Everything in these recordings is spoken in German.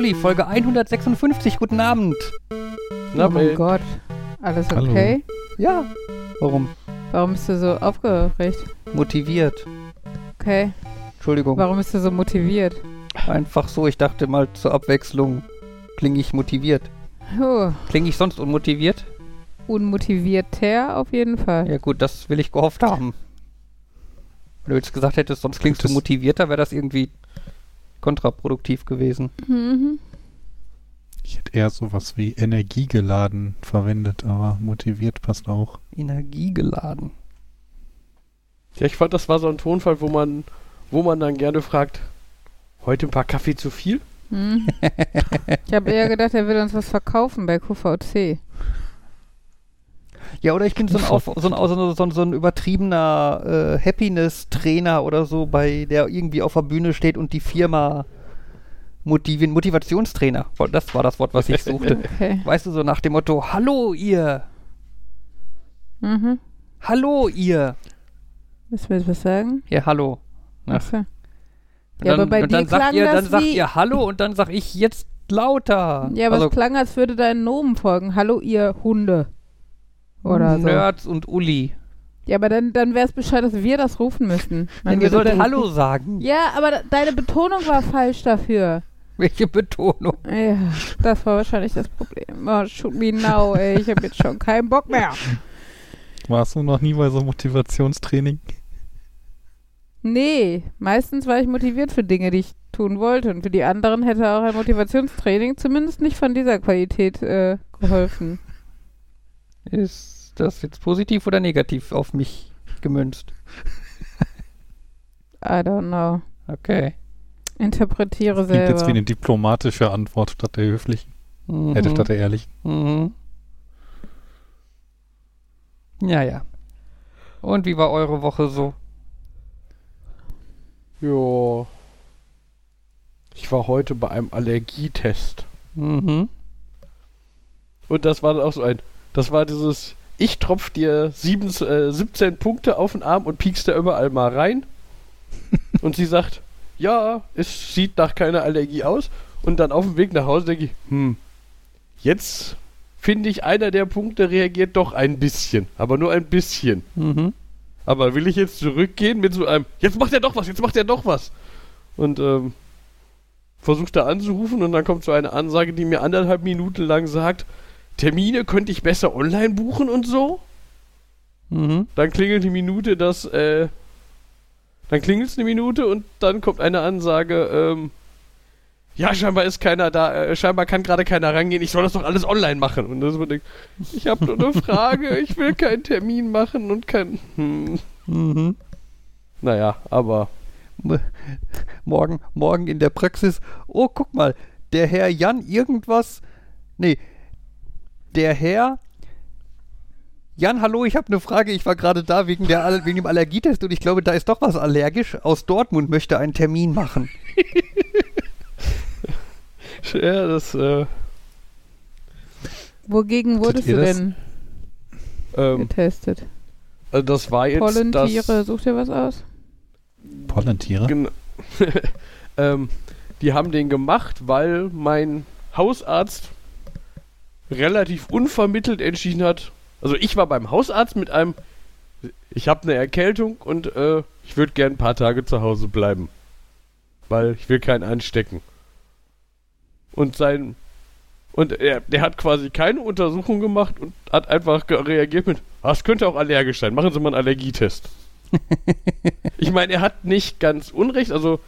Uli, Folge 156. Guten Abend. Na, oh mein Gott. Alles Hallo. okay? Ja. Warum? Warum bist du so aufgeregt? Motiviert. Okay. Entschuldigung. Warum bist du so motiviert? Einfach so, ich dachte mal zur Abwechslung klinge ich motiviert. Oh, Klinge ich sonst unmotiviert? unmotivierter auf jeden Fall. Ja gut, das will ich gehofft haben. Wenn du jetzt gesagt hättest, sonst klingst du motivierter, wäre das irgendwie kontraproduktiv gewesen. Mhm. Ich hätte eher sowas wie energiegeladen verwendet, aber motiviert passt auch. Energiegeladen. Ja, ich fand, das war so ein Tonfall, wo man, wo man dann gerne fragt, heute ein paar Kaffee zu viel? Mhm. Ich habe eher gedacht, er will uns was verkaufen bei QVC. Ja, oder ich bin so ein, auf, so ein, so ein, so ein, so ein übertriebener äh, Happiness-Trainer oder so, bei der irgendwie auf der Bühne steht und die Firma motivieren. Motivationstrainer. Das war das Wort, was ich suchte. Okay. weißt du, so nach dem Motto, hallo ihr, Mhm. hallo ihr. Willst du mir jetzt was sagen? Ja, hallo. Ja. Achso. Und Ja, aber bei und dann dir sagt klang ihr, dann sagt ihr Hallo und dann sag ich jetzt lauter. Ja, aber also es klang, als würde dein Nomen folgen. Hallo, ihr Hunde. Oder so. Nerds und Uli. Ja, aber dann, dann wäre es Bescheid, dass wir das rufen müssten. Nein, Man ihr würde sollt dann- Hallo sagen. Ja, aber de- deine Betonung war falsch dafür. Welche Betonung? Ja, das war wahrscheinlich das Problem. Oh, shoot me now, ey. Ich habe jetzt schon keinen Bock mehr. Warst du noch nie bei so Motivationstraining? Nee, meistens war ich motiviert für Dinge, die ich tun wollte. Und für die anderen hätte auch ein Motivationstraining zumindest nicht von dieser Qualität äh, geholfen. Ist das jetzt positiv oder negativ auf mich gemünzt? I don't know. Okay. Interpretiere Klingt jetzt wie eine diplomatische Antwort statt der höflichen. Mhm. Äh, statt der ehrlichen. Mhm. Ja, ja. Und wie war eure Woche so? Ja. Ich war heute bei einem Allergietest. Mhm. Und das war dann auch so ein, das war dieses, ich tropf dir sieben, äh, 17 Punkte auf den Arm und piekst da überall mal rein. und sie sagt, ja, es sieht nach keiner Allergie aus. Und dann auf dem Weg nach Hause denke ich, hm, jetzt finde ich, einer der Punkte reagiert doch ein bisschen. Aber nur ein bisschen. Mhm. Aber will ich jetzt zurückgehen mit so einem, jetzt macht er doch was, jetzt macht er doch was. Und ähm, versucht da anzurufen und dann kommt so eine Ansage, die mir anderthalb Minuten lang sagt, Termine könnte ich besser online buchen und so. Mhm. Dann klingelt die Minute, dass, äh, dann klingelt es eine Minute und dann kommt eine Ansage, ähm, ja, scheinbar ist keiner da, äh, scheinbar kann gerade keiner rangehen, ich soll das doch alles online machen. Und das wird, ich habe nur eine Frage, ich will keinen Termin machen und kein, hm. Mhm. Naja, aber Morgen, morgen in der Praxis. Oh, guck mal, der Herr Jan irgendwas. Nee, der Herr. Jan, hallo, ich habe eine Frage. Ich war gerade da wegen, der, wegen dem Allergietest und ich glaube, da ist doch was allergisch. Aus Dortmund möchte einen Termin machen. ja, das, äh, Wogegen wurdest du das? denn ähm, getestet? also das war jetzt Pollentiere, das, such dir was aus? Pollentiere? Gen ähm, die haben den gemacht, weil mein Hausarzt relativ unvermittelt entschieden hat. Also ich war beim Hausarzt mit einem, ich habe eine Erkältung und äh, ich würde gern ein paar Tage zu Hause bleiben, weil ich will keinen anstecken. Und sein und er, der hat quasi keine Untersuchung gemacht und hat einfach reagiert mit, ah, es könnte auch allergisch sein, machen Sie mal einen Allergietest. ich meine, er hat nicht ganz unrecht, also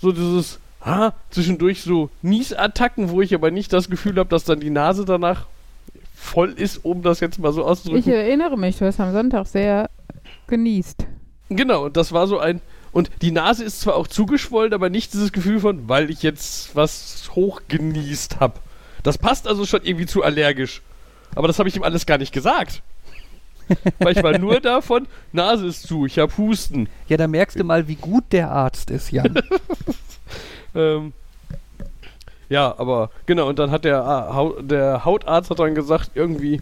so dieses, ah, zwischendurch so Niesattacken, wo ich aber nicht das Gefühl habe, dass dann die Nase danach voll ist, um das jetzt mal so Ich auszudrücken. erinnere mich, du hast am Sonntag sehr genießt. Genau, und das war so ein. Und die Nase ist zwar auch zugeschwollen, aber nicht dieses Gefühl von, weil ich jetzt was hochgenießt habe. Das passt also schon irgendwie zu allergisch. Aber das habe ich ihm alles gar nicht gesagt. Weil ich war nur davon, Nase ist zu, ich habe Husten. Ja, da merkst du mal, wie gut der Arzt ist, Jan. Ähm, ja, aber genau, und dann hat der, der Hautarzt hat dann gesagt, irgendwie,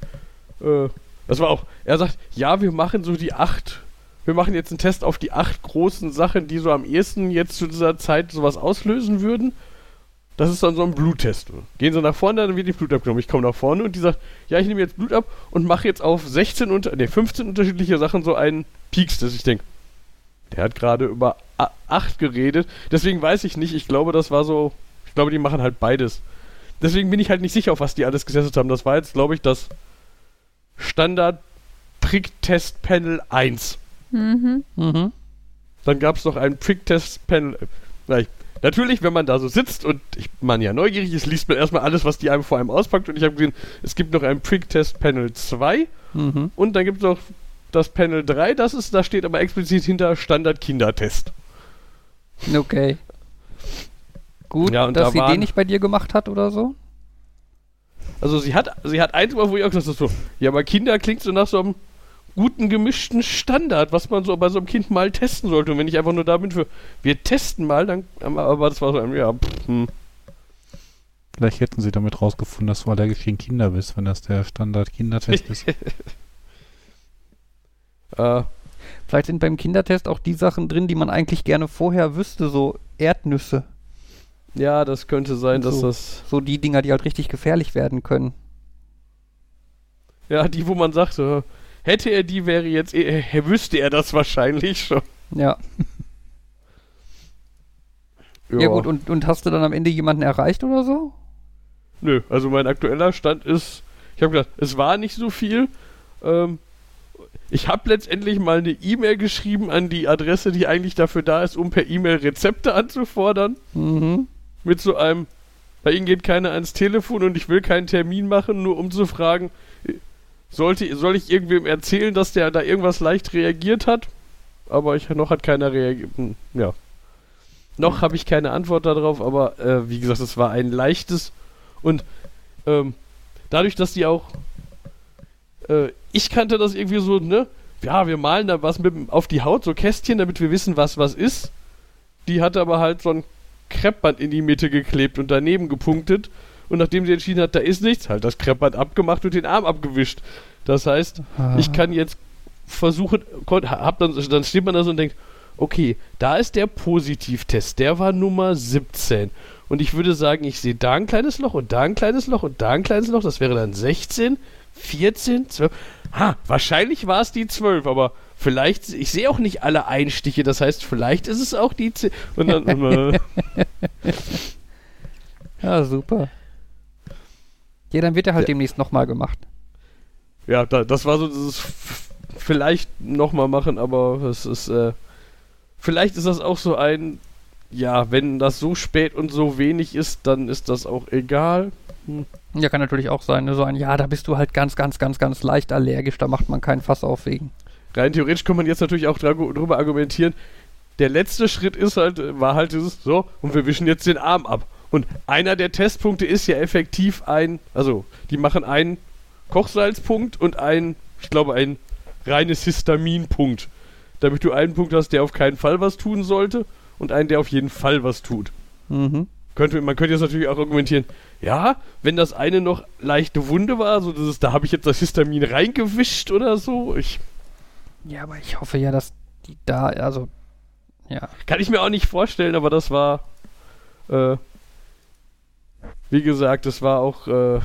äh, das war auch, er sagt, ja, wir machen so die acht, wir machen jetzt einen Test auf die acht großen Sachen, die so am ehesten jetzt zu dieser Zeit sowas auslösen würden. das ist dann so ein Bluttest. Gehen sie nach vorne, dann wird die Blut abgenommen. Ich komme nach vorne und die sagt, ja, ich nehme jetzt Blut ab und mache jetzt auf 16 unter, nee, 15 unterschiedliche Sachen so einen Peaks-Test. Ich denke, der hat gerade über 8 geredet. Deswegen weiß ich nicht. Ich glaube, das war so, ich glaube, die machen halt beides. Deswegen bin ich halt nicht sicher, auf was die alles getestet haben. Das war jetzt, glaube ich, das Standard Prick-Test-Panel 1. Mhm. Mhm. Dann gab es noch ein Prick-Test-Panel. äh, Natürlich, wenn man da so sitzt und ich, man ja neugierig ist, liest man erstmal alles, was die einem vor einem auspackt. Und ich habe gesehen, es gibt noch ein Prick-Test-Panel 2 Mhm. und dann gibt es noch das Panel 3. Das ist, da steht aber explizit hinter Standard-Kindertest. Okay. Gut, Ja, und dass da sie waren- den nicht bei dir gemacht hat oder so? Also sie hat, sie hat eins, wo ich auch gesagt habe, so, ja, aber Kinder klingt so nach so einem guten gemischten Standard, was man so bei so einem Kind mal testen sollte. Und wenn ich einfach nur da bin für, wir testen mal, dann, aber das war so ein, ja, pff, hm. Vielleicht hätten sie damit rausgefunden, dass du allergisch gegen Kinder bist, wenn das der Standard-Kindertest ist. Äh, Vielleicht sind beim Kindertest auch die Sachen drin, die man eigentlich gerne vorher wüsste, so Erdnüsse. ja, das könnte sein, dass So. das, So die Dinger, die halt richtig gefährlich werden können. ja, die, wo man sagt, so, hätte er die, wäre jetzt, eh- er wüsste er das wahrscheinlich schon. Ja. Ja, gut, und, und hast du dann am Ende jemanden erreicht oder so? Nö, also mein aktueller Stand ist, ich habe gedacht, es war nicht so viel. Ähm, ich habe letztendlich mal eine E-Mail geschrieben an die Adresse, die eigentlich dafür da ist, um per E-Mail Rezepte anzufordern. Mhm. Mit so einem, bei Ihnen geht keiner ans Telefon und ich will keinen Termin machen, nur um zu fragen, sollte, soll ich irgendwem erzählen, dass der da irgendwas leicht reagiert hat? Aber ich, noch hat keiner reagiert. Hm, Ja. Noch habe ich keine Antwort darauf, aber äh, wie gesagt, es war ein leichtes und ähm, dadurch, dass die auch äh, ich kannte das irgendwie so, ne? Ja, wir malen da was mit, auf die Haut, so Kästchen, damit wir wissen, was was ist. Die hatte aber halt so ein Kreppband in die Mitte geklebt und daneben gepunktet. Und nachdem sie entschieden hat, da ist nichts, halt das Kreppband abgemacht und den Arm abgewischt. Das heißt, ich kann jetzt versuchen, hab dann, dann steht man da so und denkt, okay, da ist der Positivtest, der war Nummer 17. Und ich würde sagen, ich sehe da ein kleines Loch und da ein kleines Loch und da ein kleines Loch, das wäre dann 16, 14, 12. Ha, wahrscheinlich war es die 12, aber vielleicht, ich sehe auch nicht alle Einstiche, das heißt, vielleicht ist es auch die 10. Und dann, äh, Ja, super. Ja, dann wird er halt Ja. demnächst nochmal gemacht. ja, da, das war so dieses vielleicht nochmal machen, aber es ist, äh, vielleicht ist das auch so ein, ja, wenn das so spät und so wenig ist, dann ist das auch egal. Ja, kann natürlich auch sein. Ne? So ein, ja, da bist du halt ganz, ganz, ganz, ganz leicht allergisch, da macht man keinen Fass auf wegen. Rein theoretisch kann man jetzt natürlich auch drüber argumentieren. Der letzte Schritt ist halt, war halt dieses, so, und wir wischen jetzt den Arm ab. Und einer der Testpunkte ist ja effektiv ein, also, die machen einen Kochsalzpunkt und ein, ich glaube, ein reines Histaminpunkt. Damit du einen Punkt hast, der auf keinen Fall was tun sollte und einen, der auf jeden Fall was tut. Mhm. Könnte, man könnte jetzt natürlich auch argumentieren, ja, wenn das eine noch leichte Wunde war, so dieses, da habe ich jetzt das Histamin reingewischt oder so. Ich, Ja, aber ich hoffe ja, dass die da, also, ja. Kann ich mir auch nicht vorstellen, aber das war, äh, wie gesagt, es war auch, äh,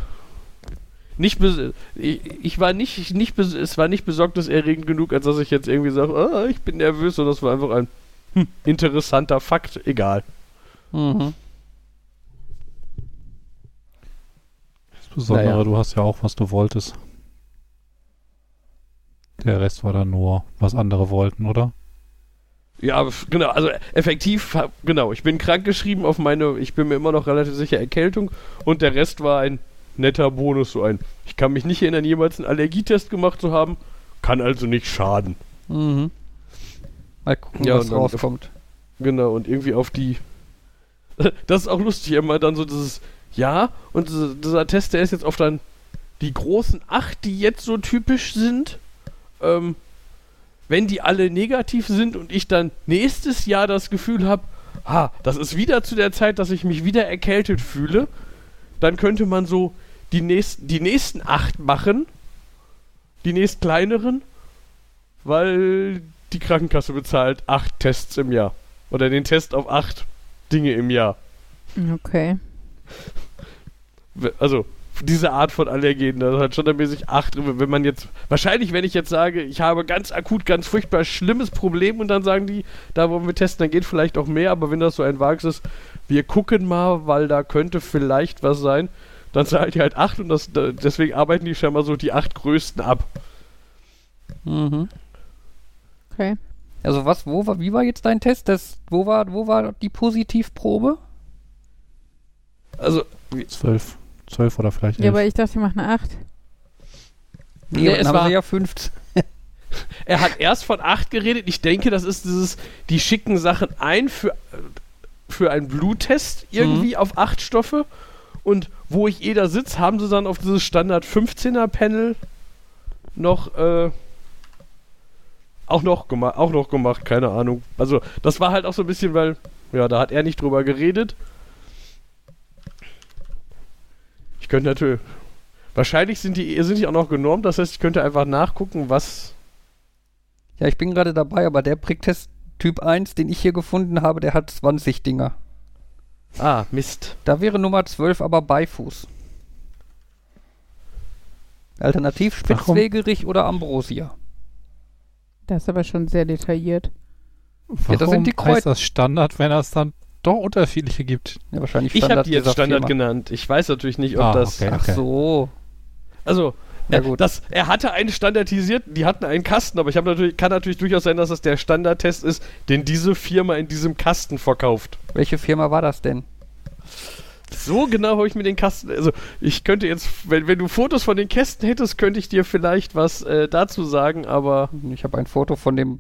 nicht bes ich, ich war nicht, nicht es war nicht besorgniserregend genug, als dass ich jetzt irgendwie sage, ah, ich bin nervös, sondern das war einfach ein hm, interessanter Fakt, egal. Mhm. Das Besondere, Naja. du hast ja auch, was du wolltest. Der Rest war dann nur, was andere wollten, oder? Ja, genau, also effektiv, genau, ich bin krankgeschrieben auf meine, ich bin mir immer noch relativ sicher Erkältung und der Rest war ein netter Bonus, so ein, ich kann mich nicht erinnern, jemals einen Allergietest gemacht zu haben, kann also nicht schaden. Mhm. Mal gucken, Ja, was rauskommt. Genau, und irgendwie auf die. Das ist auch lustig, immer dann so dieses. Ja, und dieser- dieser Test, der ist jetzt auf dann die großen acht, die jetzt so typisch sind. Ähm, wenn die alle negativ sind und ich dann nächstes Jahr das Gefühl habe, ha, das ist wieder zu der Zeit, dass ich mich wieder erkältet fühle, dann könnte man so die, nächst, die nächsten acht machen, die nächst kleineren, weil die Krankenkasse bezahlt acht Tests im Jahr. Oder den Test auf acht Dinge im Jahr. Okay. Also, diese Art von Allergenen, da hat standardmäßig 8 drin. Wenn man jetzt, wahrscheinlich, wenn ich jetzt sage, ich habe ganz akut, ganz furchtbar schlimmes Problem und dann sagen die, da wollen wir testen, dann geht vielleicht auch mehr, aber wenn das so ein vages ist, wir gucken mal, weil da könnte vielleicht was sein, dann zahlt die halt 8 und das, da- deswegen arbeiten die scheinbar so die 8 größten ab. Mhm. Okay. Also was, wo war, wie war jetzt dein Test? Das, wo war, wo war die Positivprobe? Also, Zwölf. Zwölf oder vielleicht Ja, elf. aber ich dachte, ich mache eine 8. Nee, Nee, es haben war- sie ja 15. Er hat erst von 8 geredet. Ich denke, das ist dieses, die schicken Sachen ein für, für einen Bluttest irgendwie auf 8 Stoffe. Und wo ich eh da sitze, haben sie dann auf dieses Standard 15er Panel noch, äh, auch noch gemacht, auch noch gemacht, keine Ahnung. Also, das war halt auch so ein bisschen, weil, ja, da hat er nicht drüber geredet. Ich könnte natürlich, wahrscheinlich sind die, sind die auch noch genormt, das heißt, ich könnte einfach nachgucken, was Ja, ich bin gerade dabei, aber der Pricktest Typ 1, den ich hier gefunden habe, der hat 20 Dinger. Ah, Mist. Da wäre Nummer 12 aber Beifuß. Alternativ Warum? Spitzwegerich oder Ambrosia. Das ist aber schon sehr detailliert. Warum Ja, das sind die Kreuz- heißt das Standard, wenn es dann doch unterschiedliche gibt? Ja, wahrscheinlich Ich habe Standard die jetzt Standard Firma. genannt. Ich weiß natürlich nicht, ob Ah, das. okay. Ach so. Also, Ja, gut. Das, er hatte einen standardisierten, die hatten einen Kasten, aber ich habe natürlich, kann natürlich durchaus sein, dass das der Standardtest ist, den diese Firma in diesem Kasten verkauft. Welche Firma war das denn? So genau habe ich mir den Kasten. Also, ich könnte jetzt, wenn, wenn du Fotos von den Kästen hättest, könnte ich dir vielleicht was äh, dazu sagen, aber. Ich habe ein Foto von dem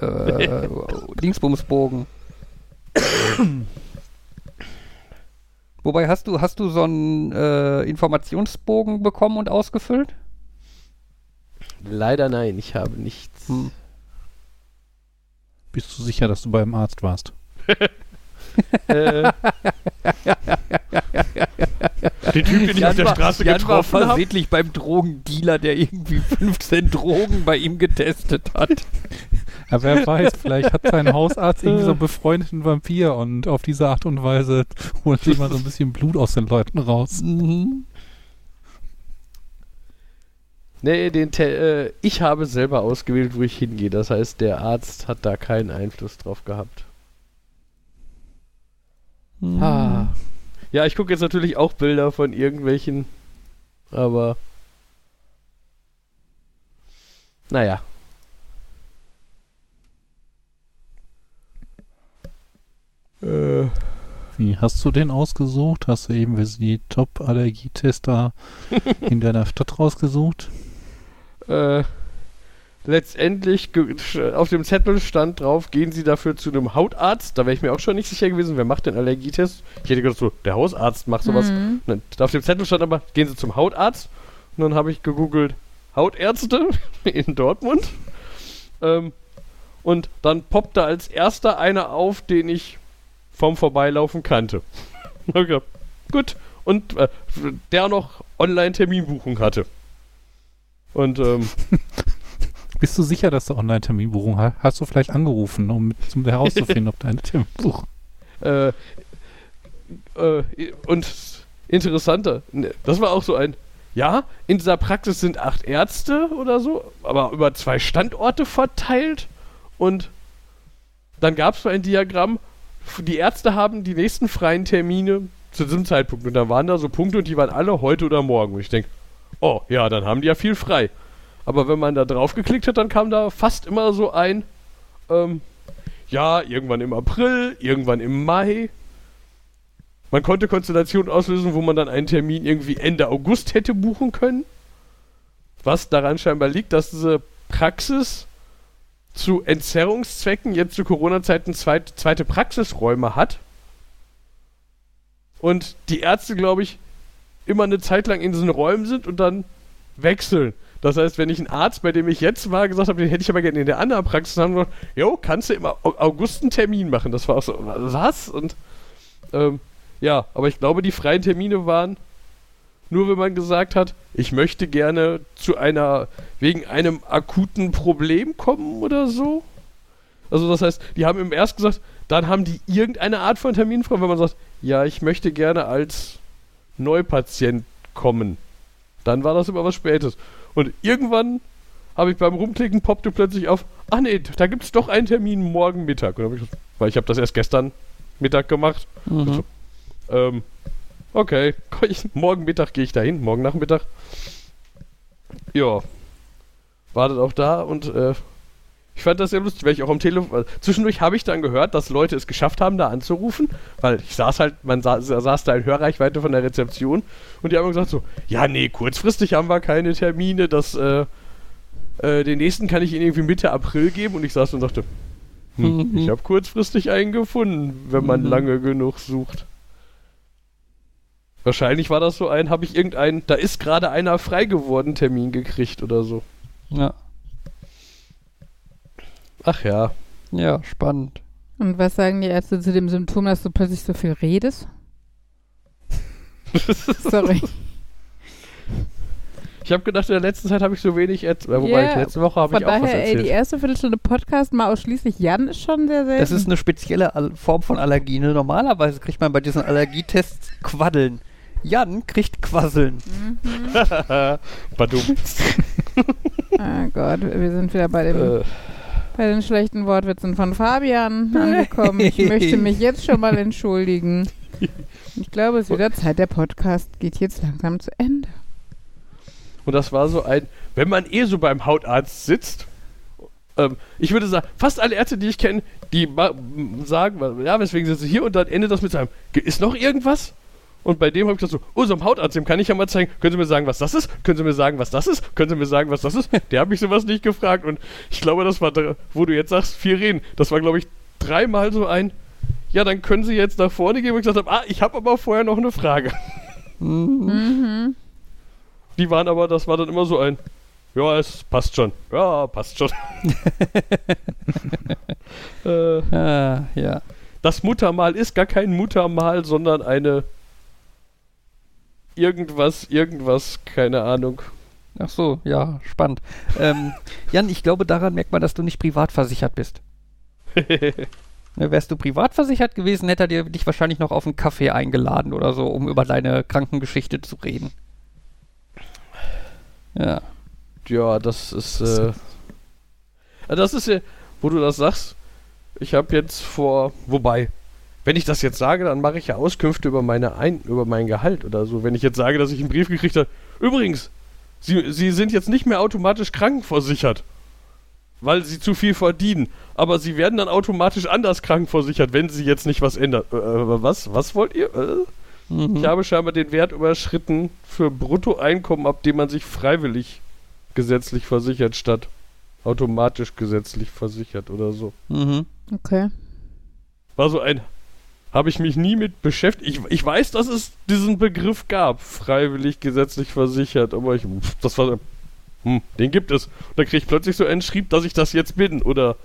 äh, Dingsbumsbogen. Wobei hast du hast du so einen äh, Informationsbogen bekommen und ausgefüllt? Leider nein, ich habe nichts. Hm. Bist du sicher, dass du beim Arzt warst? äh, den Typ, den ich auf der Straße getroffen habe. versehentlich beim Drogendealer, der irgendwie 15 Drogen bei ihm getestet hat. Aber wer weiß, vielleicht hat sein Hausarzt irgendwie so einen befreundeten Vampir und auf diese Art und Weise holt sich mal so ein bisschen Blut aus den Leuten raus. Mhm. Nee, den Te äh, ich habe selber ausgewählt, wo ich hingehe. Das heißt, der Arzt hat da keinen Einfluss drauf gehabt. Mhm. Ah. Ja, ich gucke jetzt natürlich auch Bilder von irgendwelchen, aber naja. Äh, Wie hast du den ausgesucht? Hast du eben die Top-Allergietester in deiner Stadt rausgesucht? äh, letztendlich auf dem Zettel stand drauf, gehen Sie dafür zu einem Hautarzt. Da wäre ich mir auch schon nicht sicher gewesen, wer macht den Allergietest. Ich hätte gedacht, so, der Hausarzt macht sowas. Mhm. Dann, auf dem Zettel stand aber, gehen Sie zum Hautarzt. Und dann habe ich gegoogelt, Hautärzte in Dortmund. Ähm, und dann poppte als erster einer auf, den ich vom Vorbeilaufen kannte. Gedacht, Gut. Und äh, der noch Online-Terminbuchung hatte. Und ähm, Bist du sicher, dass du Online-Terminbuchung hast? Hast du vielleicht angerufen, um mit- um herauszufinden, ob deine Terminbuchung... äh, äh, und interessanter, ne, das war auch so ein, ja, in dieser Praxis sind acht Ärzte oder so, aber über zwei Standorte verteilt und dann gab es so ein Diagramm, die Ärzte haben die nächsten freien Termine zu diesem Zeitpunkt und da waren da so Punkte und die waren alle heute oder morgen und ich denke, oh ja, dann haben die ja viel frei. Aber wenn man da drauf geklickt hat, dann kam da fast immer so ein, ähm, ja, irgendwann im April, irgendwann im Mai. Man konnte Konstellationen auslösen, wo man dann einen Termin irgendwie Ende August hätte buchen können. Was daran scheinbar liegt, dass diese Praxis zu Entzerrungszwecken jetzt zu Corona-Zeiten zweit, zweite Praxisräume hat. Und die Ärzte, glaube ich, immer eine Zeit lang in diesen Räumen sind und dann wechseln. Das heißt, wenn ich einen Arzt, bei dem ich jetzt war, gesagt habe, den hätte ich aber gerne in der anderen Praxis, haben gesagt, jo, kannst du im Au- August einen Termin machen. Das war auch so, was? Und ähm, ja, aber ich glaube, die freien Termine waren nur, wenn man gesagt hat, ich möchte gerne zu einer, wegen einem akuten Problem kommen oder so. Also das heißt, die haben im erst gesagt, dann haben die irgendeine Art von Termin frei, wenn man sagt, ja, ich möchte gerne als Neupatient kommen. Dann war das immer was Spätes. Und irgendwann habe ich beim Rumklicken poppte plötzlich auf, ach nee, da gibt es doch einen Termin morgen Mittag. Hab ich, weil ich habe das erst gestern Mittag gemacht. Mhm. Ähm, okay, ich, morgen Mittag gehe ich dahin, morgen Nachmittag. Ja, wartet auch da und äh, ich fand das sehr lustig, weil ich auch am Telefon. Zwischendurch habe ich dann gehört, dass Leute es geschafft haben, da anzurufen, weil ich saß halt, man saß, saß da in Hörreichweite von der Rezeption und die haben gesagt so, ja, nee, kurzfristig haben wir keine Termine, das, äh, äh, den nächsten kann ich Ihnen irgendwie Mitte April geben und ich saß und dachte, hm, Mhm. ich habe kurzfristig einen gefunden, wenn man Mhm. lange genug sucht. Wahrscheinlich war das so ein, habe ich irgendeinen, da ist gerade einer frei geworden, Termin gekriegt oder so. Ja. Ach ja. ja, spannend. Und was sagen die Ärzte zu dem Symptom, dass du plötzlich so viel redest? Sorry. Ich habe gedacht, in der letzten Zeit habe ich so wenig erzählt. Wobei, Ja, ich, letzte Woche habe Von ich auch was daher, ey, die erzählt. erste Viertelstunde Podcast mal ausschließlich Jan ist schon sehr selten. Das ist eine spezielle Al Form von Allergie. Ne? Normalerweise kriegt man bei diesen Allergietests Quaddeln. Jan kriegt Quasseln. Badum. oh Gott, wir sind wieder bei, dem, äh, bei den schlechten Wortwitzen von Fabian angekommen. Ich möchte mich jetzt schon mal entschuldigen. Ich glaube, es ist wieder Zeit. Der Podcast geht jetzt langsam zu Ende. und das war so ein, wenn man eh so beim Hautarzt sitzt, ähm, ich würde sagen, fast alle Ärzte, die ich kenne, die sagen, ja, weswegen sind sie hier und dann endet das mit seinem, ist noch irgendwas? Und bei dem habe ich gesagt so, oh, so einem Hautarzt, dem kann ich ja mal zeigen, können Sie mir sagen, was das ist? Können Sie mir sagen, was das ist? Können Sie mir sagen, was das ist? Der hat mich sowas nicht gefragt und ich glaube, das war, wo du jetzt sagst, viel reden, das war, glaube ich, dreimal so ein, ja, dann können Sie jetzt nach vorne gehen, wo ich gesagt habe, ah, ich habe aber vorher noch eine Frage. Mhm. Mhm. Die waren aber, das war dann immer so ein, ja, es passt schon. Ja, passt schon. äh, Ah, ja. das Muttermal ist gar kein Muttermal, sondern eine irgendwas, irgendwas, keine Ahnung. Ach so, ja, spannend. Ähm, Jan, ich glaube, daran merkt man, dass du nicht privat versichert bist. Ne, wärst du privat versichert gewesen, hätte er dich wahrscheinlich noch auf einen Kaffee eingeladen oder so, um über deine Krankengeschichte zu reden. Ja. ja, das ist, äh, das ist ja, wo du das sagst, ich habe jetzt vor, wobei, wenn ich das jetzt sage, dann mache ich ja Auskünfte über meine Ein über mein Gehalt oder so. Wenn ich jetzt sage, dass ich einen Brief gekriegt habe, übrigens, Sie, Sie sind jetzt nicht mehr automatisch krankenversichert, weil Sie zu viel verdienen, aber Sie werden dann automatisch anders krankenversichert, wenn Sie jetzt nicht was ändern. Äh, äh, was? Was wollt ihr? Äh? Mhm. Ich habe scheinbar den Wert überschritten für Bruttoeinkommen, ab dem man sich freiwillig gesetzlich versichert, statt automatisch gesetzlich versichert oder so. Mhm. Okay. War so ein. Habe ich mich nie mit beschäftigt. Ich, ich weiß, dass es diesen Begriff gab. Freiwillig gesetzlich versichert. Aber ich. Das war. Hm, den gibt es. Und dann kriege ich plötzlich so einen Schrieb, dass ich das jetzt bin. Oder.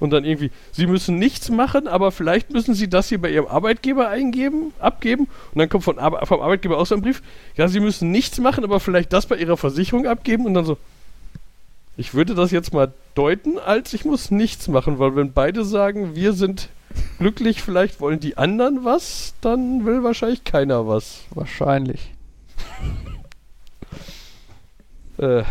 Und dann irgendwie. Sie müssen nichts machen, aber vielleicht müssen Sie das hier bei Ihrem Arbeitgeber eingeben, abgeben. Und dann kommt von, vom Arbeitgeber auch so ein Brief. Ja, Sie müssen nichts machen, aber vielleicht das bei Ihrer Versicherung abgeben. Und dann so. Ich würde das jetzt mal deuten, als ich muss nichts machen, weil wenn beide sagen, wir sind glücklich, vielleicht wollen die anderen was, dann will wahrscheinlich keiner was. Wahrscheinlich. Äh,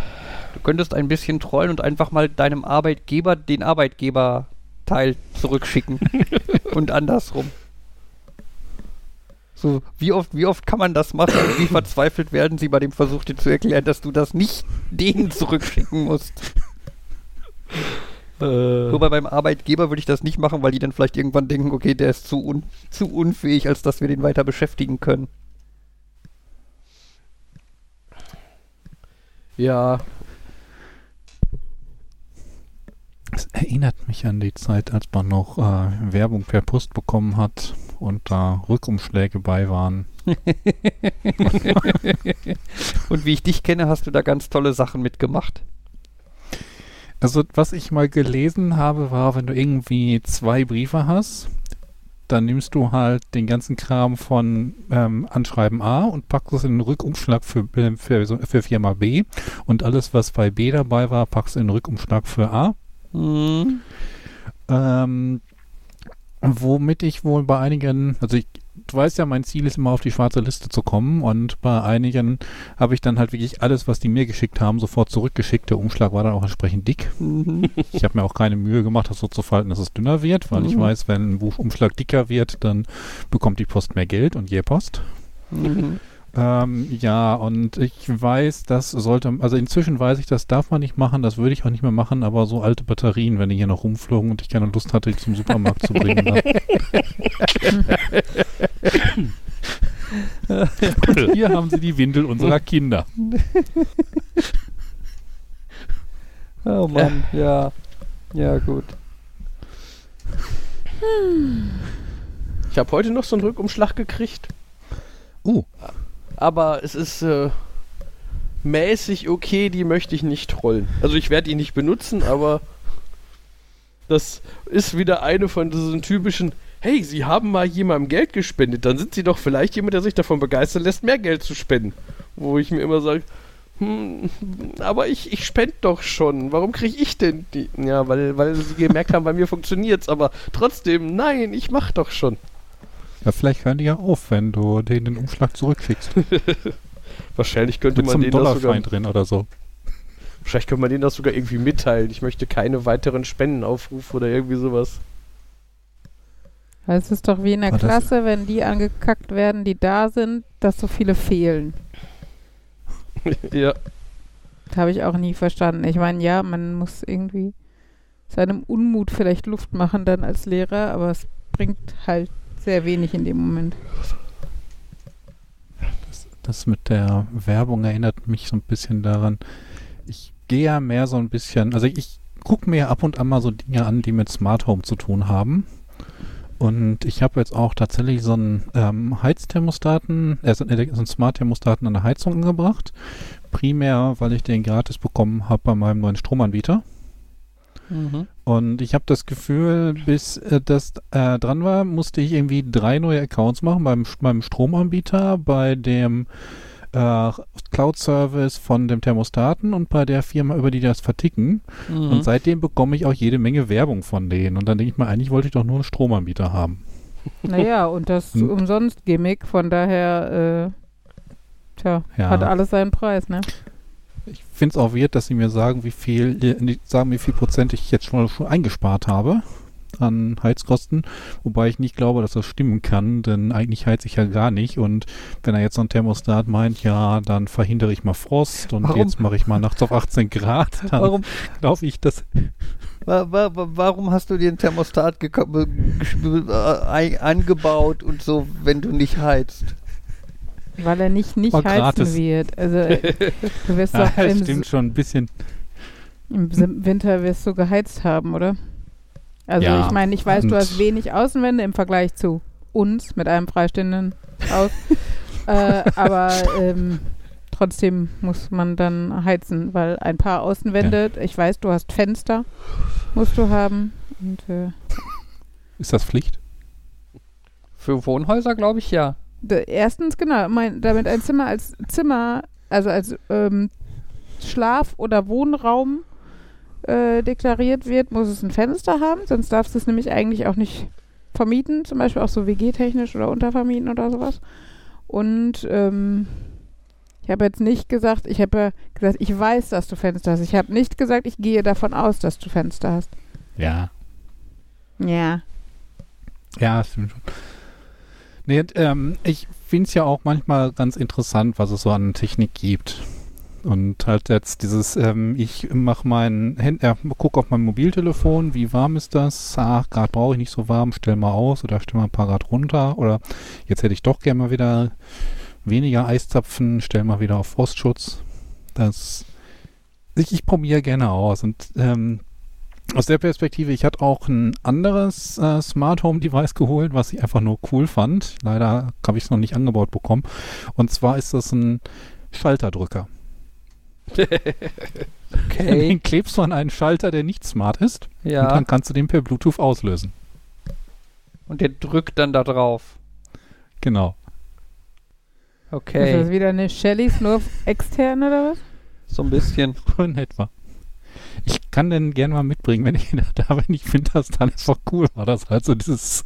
Du könntest ein bisschen trollen und einfach mal deinem Arbeitgeber den Arbeitgeberteil zurückschicken. und andersrum. So, wie oft, wie oft kann man das machen? und Wie verzweifelt werden sie bei dem Versuch, dir zu erklären, dass du das nicht denen zurückschicken musst? äh, Wobei beim Arbeitgeber würde ich das nicht machen, weil die dann vielleicht irgendwann denken, okay, der ist zu, un zu unfähig, als dass wir den weiter beschäftigen können. ja, Es erinnert mich an die Zeit, als man noch äh, Werbung per Post bekommen hat und da Rückumschläge bei waren. Und wie ich dich kenne, hast du da ganz tolle Sachen mitgemacht. Also, was ich mal gelesen habe, war, wenn du irgendwie zwei Briefe hast, dann nimmst du halt den ganzen Kram von ähm, Anschreiben A und packst es in den Rückumschlag für, äh, für, für Firma B und alles, was bei B dabei war, packst du in den Rückumschlag für A. Mhm. Ähm, womit ich wohl bei einigen, also ich, du weißt ja, mein Ziel ist immer auf die schwarze Liste zu kommen und bei einigen habe ich dann halt wirklich alles, was die mir geschickt haben, sofort zurückgeschickt. Der Umschlag war dann auch entsprechend dick. Mhm. Ich habe mir auch keine Mühe gemacht, das so zu falten, dass es dünner wird, weil ich Mhm. weiß, wenn ein Buchumschlag dicker wird, dann bekommt die Post mehr Geld und je Post. Mhm. Ähm, ja, und ich weiß, das sollte, also inzwischen weiß ich, das darf man nicht machen, das würde ich auch nicht mehr machen, aber so alte Batterien, wenn die hier noch rumflogen und ich keine Lust hatte, die zum Supermarkt zu bringen. Dann. und hier haben sie die Windel unserer Kinder. Oh Mann, ja. Ja, gut. Ich habe heute noch so einen Rückumschlag gekriegt. Uh, Aber es ist äh, mäßig okay, die möchte ich nicht rollen. Also ich werde ihn nicht benutzen, aber das ist wieder eine von diesen typischen, hey, Sie haben mal jemandem Geld gespendet, dann sind Sie doch vielleicht jemand, der sich davon begeistern lässt, mehr Geld zu spenden. Wo ich mir immer sage, hm, aber ich, ich spende doch schon. Warum kriege ich denn die? Ja, weil, weil sie gemerkt haben, bei mir funktioniert's. Aber trotzdem, nein, ich mach doch schon. Ja, vielleicht hören die ja auf, wenn du denen den Umschlag zurückschickst. Wahrscheinlich könnte Mit man zum denen das sogar Dollarschein drin oder so. Vielleicht könnte man denen das sogar irgendwie mitteilen. Ich möchte keine weiteren Spendenaufrufe oder irgendwie sowas. Es ist doch wie in der Aber das- Klasse, wenn die angekackt werden, die da sind, dass so viele fehlen. ja. Das habe ich auch nie verstanden. Ich meine, ja, man muss irgendwie seinem Unmut vielleicht Luft machen dann als Lehrer, aber es bringt halt sehr wenig in dem Moment. Das mit der Werbung erinnert mich so ein bisschen daran. Ich gehe ja mehr so ein bisschen, also ich gucke mir ab und an mal so Dinge an, die mit Smart Home zu tun haben. Und ich habe jetzt auch tatsächlich so einen ähm, Heizthermostaten, äh, so so einen Smart-Thermostaten an der Heizung angebracht. Primär, weil ich den gratis bekommen habe bei meinem neuen Stromanbieter. Mhm. Und ich habe das Gefühl, bis äh, das äh, dran war, musste ich irgendwie drei neue Accounts machen beim, beim Stromanbieter, bei dem äh, Cloud-Service von dem Thermostaten und bei der Firma, über die das verticken. Mhm. Und seitdem bekomme ich auch jede Menge Werbung von denen. Und dann denke ich mir, eigentlich wollte ich doch nur einen Stromanbieter haben. Naja, und das Hm. umsonst Gimmick, von daher, äh, tja, Ja. hat alles seinen Preis, ne? Ich finde es auch weird, dass sie mir sagen, wie viel, äh, sagen, wie viel Prozent ich jetzt schon, schon eingespart habe an Heizkosten, wobei ich nicht glaube, dass das stimmen kann, denn eigentlich heiz ich ja gar nicht und wenn er jetzt so ein Thermostat meint, ja, dann verhindere ich mal Frost und Warum? jetzt mache ich mal nachts auf 18 Grad, dann Warum, glaube ich, dass wa, wa, wa, warum hast du dir ein Thermostat gesch- äh, angebaut und so, wenn du nicht heizt? Weil er nicht, nicht War heizen gratis. wird. Also, äh, du wirst ja, doch das im, stimmt schon ein bisschen. im Winter wirst du geheizt haben, oder? Also Ja, ich meine, ich weiß, du hast wenig Außenwände im Vergleich zu uns mit einem freistehenden Haus. äh, aber ähm, trotzdem muss man dann heizen, weil ein paar Außenwände, ich weiß, du hast Fenster, musst du haben. Und äh, Ist das Pflicht? Für Wohnhäuser glaube ich ja. Erstens, genau, mein, damit ein Zimmer als Zimmer, also als ähm, Schlaf- oder Wohnraum äh, deklariert wird, muss es ein Fenster haben, sonst darfst du es nämlich eigentlich auch nicht vermieten, zum Beispiel auch so WG-technisch oder untervermieten oder sowas. Und ähm, ich habe jetzt nicht gesagt, ich habe ja gesagt, ich weiß, dass du Fenster hast. Ich habe nicht gesagt, ich gehe davon aus, dass du Fenster hast. Ja. Ja. Ja, stimmt schon. Nee, ähm, ich finde es ja auch manchmal ganz interessant, was es so an Technik gibt. Und halt jetzt dieses, ähm, ich mache mein Hand, äh, gucke auf mein Mobiltelefon, wie warm ist das? Ach, Grad brauche ich nicht so warm, stell mal aus oder stell mal ein paar Grad runter. Oder jetzt hätte ich doch gerne mal wieder weniger Eiszapfen, stell mal wieder auf Frostschutz. Das, ich, ich probiere gerne aus. Und ähm, aus der Perspektive, ich hatte auch ein anderes äh, Smart Home Device geholt, was ich einfach nur cool fand. Leider habe ich es noch nicht angebaut bekommen. Und zwar ist das ein Schalterdrücker. Okay. Den klebst du an einen Schalter, der nicht smart ist. Und ja. dann kannst du den per Bluetooth auslösen. Und der drückt dann da drauf. Genau. Ist das Okay. wieder eine Shellys nur extern oder was? So ein bisschen. So in etwa. Ich kann den gerne mal mitbringen, wenn ich ihn da bin. Ich finde das dann einfach cool. War das halt so dieses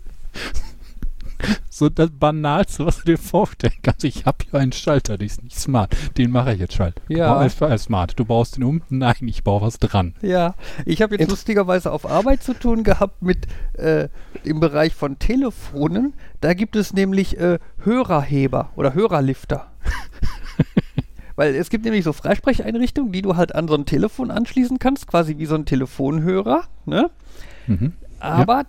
so das Banalste, was du dir vorstellen kannst. Ich habe hier einen Schalter, der ist nicht smart. Den mache ich jetzt schalt. Ja. Als, als smart. Du baust den um? Nein, ich baue was dran. Ja, ich habe jetzt lustigerweise auf Arbeit zu tun gehabt mit äh, im Bereich von Telefonen. Da gibt es nämlich äh, Hörerheber oder Hörerlifter. Weil es gibt nämlich so Freisprecheinrichtungen, die du halt an so ein Telefon anschließen kannst, quasi wie so ein Telefonhörer, ne? Mhm. Aber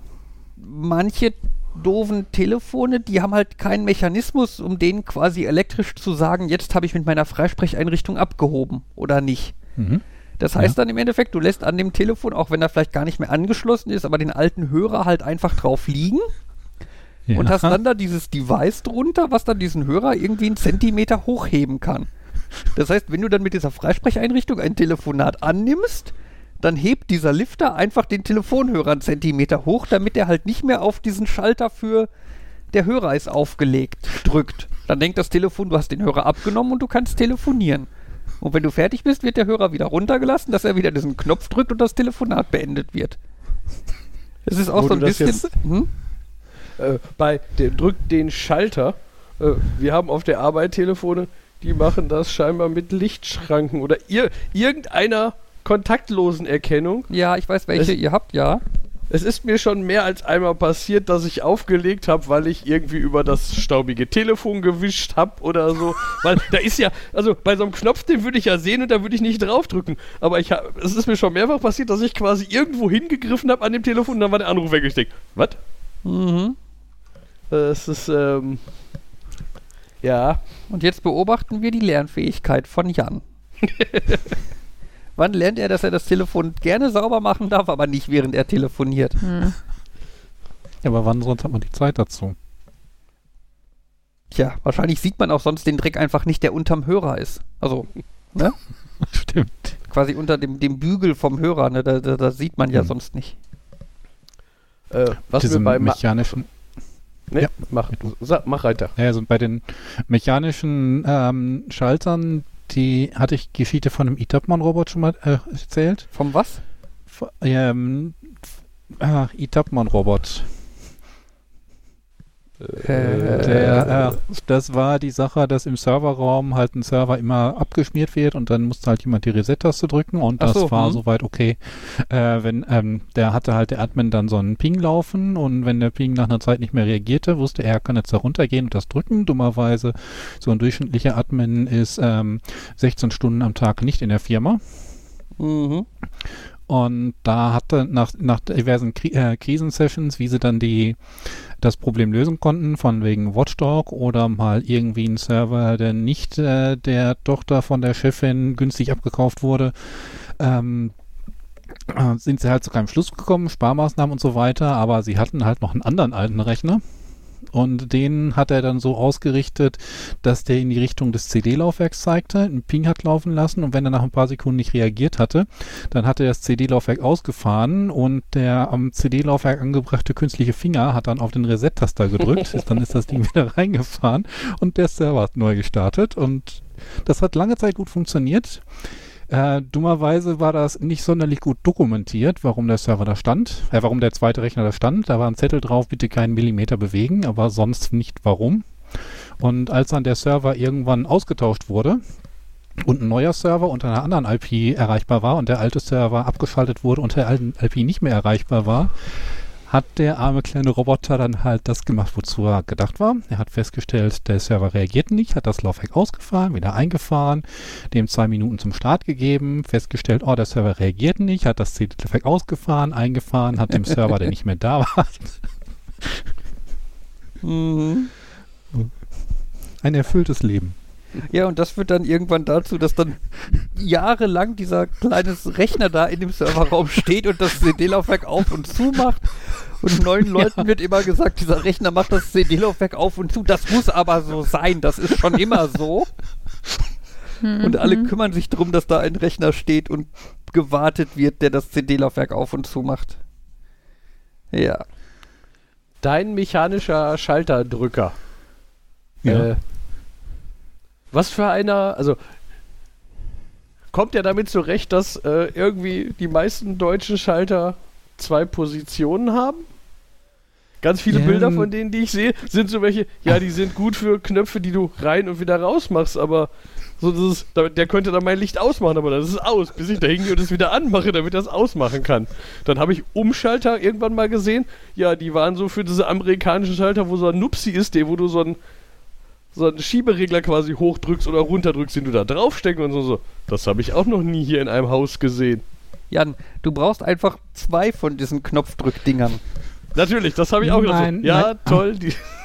manche doofen Telefone, die haben halt keinen Mechanismus, um denen quasi elektrisch zu sagen, jetzt habe ich mit meiner Freisprecheinrichtung abgehoben oder nicht. Mhm. Das heißt dann im Endeffekt, du lässt an dem Telefon, auch wenn er vielleicht gar nicht mehr angeschlossen ist, aber den alten Hörer halt einfach drauf liegen Ja. und hast dann da dieses Device drunter, was dann diesen Hörer irgendwie einen Zentimeter hochheben kann. Das heißt, wenn du dann mit dieser Freisprecheinrichtung ein Telefonat annimmst, dann hebt dieser Lifter einfach den Telefonhörer einen Zentimeter hoch, damit er halt nicht mehr auf diesen Schalter für der Hörer ist aufgelegt drückt. Dann denkt das Telefon, du hast den Hörer abgenommen und du kannst telefonieren. Und wenn du fertig bist, wird der Hörer wieder runtergelassen, dass er wieder diesen Knopf drückt und das Telefonat beendet wird. Es ist auch Wo so ein bisschen. jetzt- Hm? Äh, bei dem drückt den Schalter. Äh, wir haben auf der Arbeit Telefone, die machen das scheinbar mit Lichtschranken oder ir irgendeiner kontaktlosen Erkennung. Ja, ich weiß, welche Es- ihr habt, ja. Es ist mir schon mehr als einmal passiert, dass ich aufgelegt habe, weil ich irgendwie über das staubige Telefon gewischt habe oder so. Weil da ist ja, also bei so einem Knopf, den würde ich ja sehen und da würde ich nicht draufdrücken. Aber ich hab, es ist mir schon mehrfach passiert, dass ich quasi irgendwo hingegriffen habe an dem Telefon und dann war der Anruf weg. Ich denke, was? Mhm. Es ist, ähm, ja, Und jetzt beobachten wir die Lernfähigkeit von Jan. Wann lernt er, dass er das Telefon gerne sauber machen darf, aber nicht während er telefoniert? Hm. Ja, aber wann sonst hat man die Zeit dazu? Tja, wahrscheinlich sieht man auch sonst den Dreck einfach nicht, der unterm Hörer ist. Also, ne? Stimmt. Quasi unter dem, dem Bügel vom Hörer, ne? Da, da, da sieht man ja Hm. sonst nicht. äh, was Diese wir bei Ma mechanischen, ne, Ja. mach, mach weiter. ja, also bei den mechanischen ähm, Schaltern, die hatte ich Geschichte von einem Itapman-Robot schon mal äh, erzählt. Vom was? F- Ähm. Äh, Der, äh, das war die Sache, dass im Serverraum halt ein Server immer abgeschmiert wird und dann musste halt jemand die Reset-Taste drücken und das so, war hm. soweit okay. Äh, wenn, ähm, der hatte halt der Admin dann so einen Ping laufen und wenn der Ping nach einer Zeit nicht mehr reagierte, wusste er, er kann jetzt da runtergehen und das drücken. Dummerweise, so ein durchschnittlicher Admin ist ähm, 16 Stunden am Tag nicht in der Firma. Mhm. Und da hatte nach, nach diversen Kri äh, Krisensessions, wie sie dann die, das Problem lösen konnten, von wegen Watchdog oder mal irgendwie ein Server, der nicht äh, der Tochter von der Chefin günstig abgekauft wurde, ähm, äh, sind sie halt zu keinem Schluss gekommen, Sparmaßnahmen und so weiter, aber sie hatten halt noch einen anderen alten Rechner. Und den hat er dann so ausgerichtet, dass der in die Richtung des CD-Laufwerks zeigte, einen Ping hat laufen lassen und wenn er nach ein paar Sekunden nicht reagiert hatte, dann hat er das CD-Laufwerk ausgefahren und der am CD-Laufwerk angebrachte künstliche Finger hat dann auf den Reset-Taster gedrückt. dann ist das Ding wieder reingefahren und der Server hat neu gestartet und das hat lange Zeit gut funktioniert. Äh, dummerweise war das nicht sonderlich gut dokumentiert, warum der Server da stand, äh, warum der zweite Rechner da stand. Da war ein Zettel drauf, bitte keinen Millimeter bewegen, aber sonst nicht warum. Und als dann der Server irgendwann ausgetauscht wurde, und ein neuer Server unter einer anderen IP erreichbar war und der alte Server abgeschaltet wurde und der alten IP nicht mehr erreichbar war, hat der arme kleine Roboter dann halt das gemacht, wozu er gedacht war. Er hat festgestellt, der Server reagiert nicht, hat das Laufwerk ausgefahren, wieder eingefahren, dem zwei Minuten zum Start gegeben, festgestellt, oh, der Server reagiert nicht, hat das CD-Laufwerk ausgefahren, eingefahren, hat dem Server, der nicht mehr da war, Mhm. ein erfülltes Leben. Ja, und das führt dann irgendwann dazu, dass dann jahrelang dieser kleine Rechner da in dem Serverraum steht und das CD-Laufwerk auf und zu macht. Und neuen Leuten wird immer gesagt, dieser Rechner macht das CD-Laufwerk auf und zu. Das muss aber so sein. Das ist schon immer so. Und alle kümmern sich darum, dass da ein Rechner steht und gewartet wird, der das CD-Laufwerk auf und zu macht. Ja. Dein mechanischer Schalterdrücker. Ja. Äh, was für einer, also kommt er damit zurecht, dass äh, irgendwie die meisten deutschen Schalter zwei Positionen haben? Ganz viele Ja. Bilder von denen, die ich sehe, sind so welche, ja, die sind gut für Knöpfe, die du rein und wieder raus machst, aber so das ist, der könnte dann mein Licht ausmachen, aber das ist aus, bis ich da hingehe und es wieder anmache, damit er es ausmachen kann. Dann habe ich Umschalter irgendwann mal gesehen, ja, die waren so für diese amerikanischen Schalter, wo so ein Nupsi ist, der, wo du so ein so einen Schieberegler quasi hochdrückst oder runterdrückst, den du da draufstecken und so. so. Das habe ich auch noch nie hier in einem Haus gesehen. Jan, du brauchst einfach zwei von diesen Knopfdrückdingern. Natürlich, das habe ich auch gedacht. Nein, so, ja, nein. toll. Die,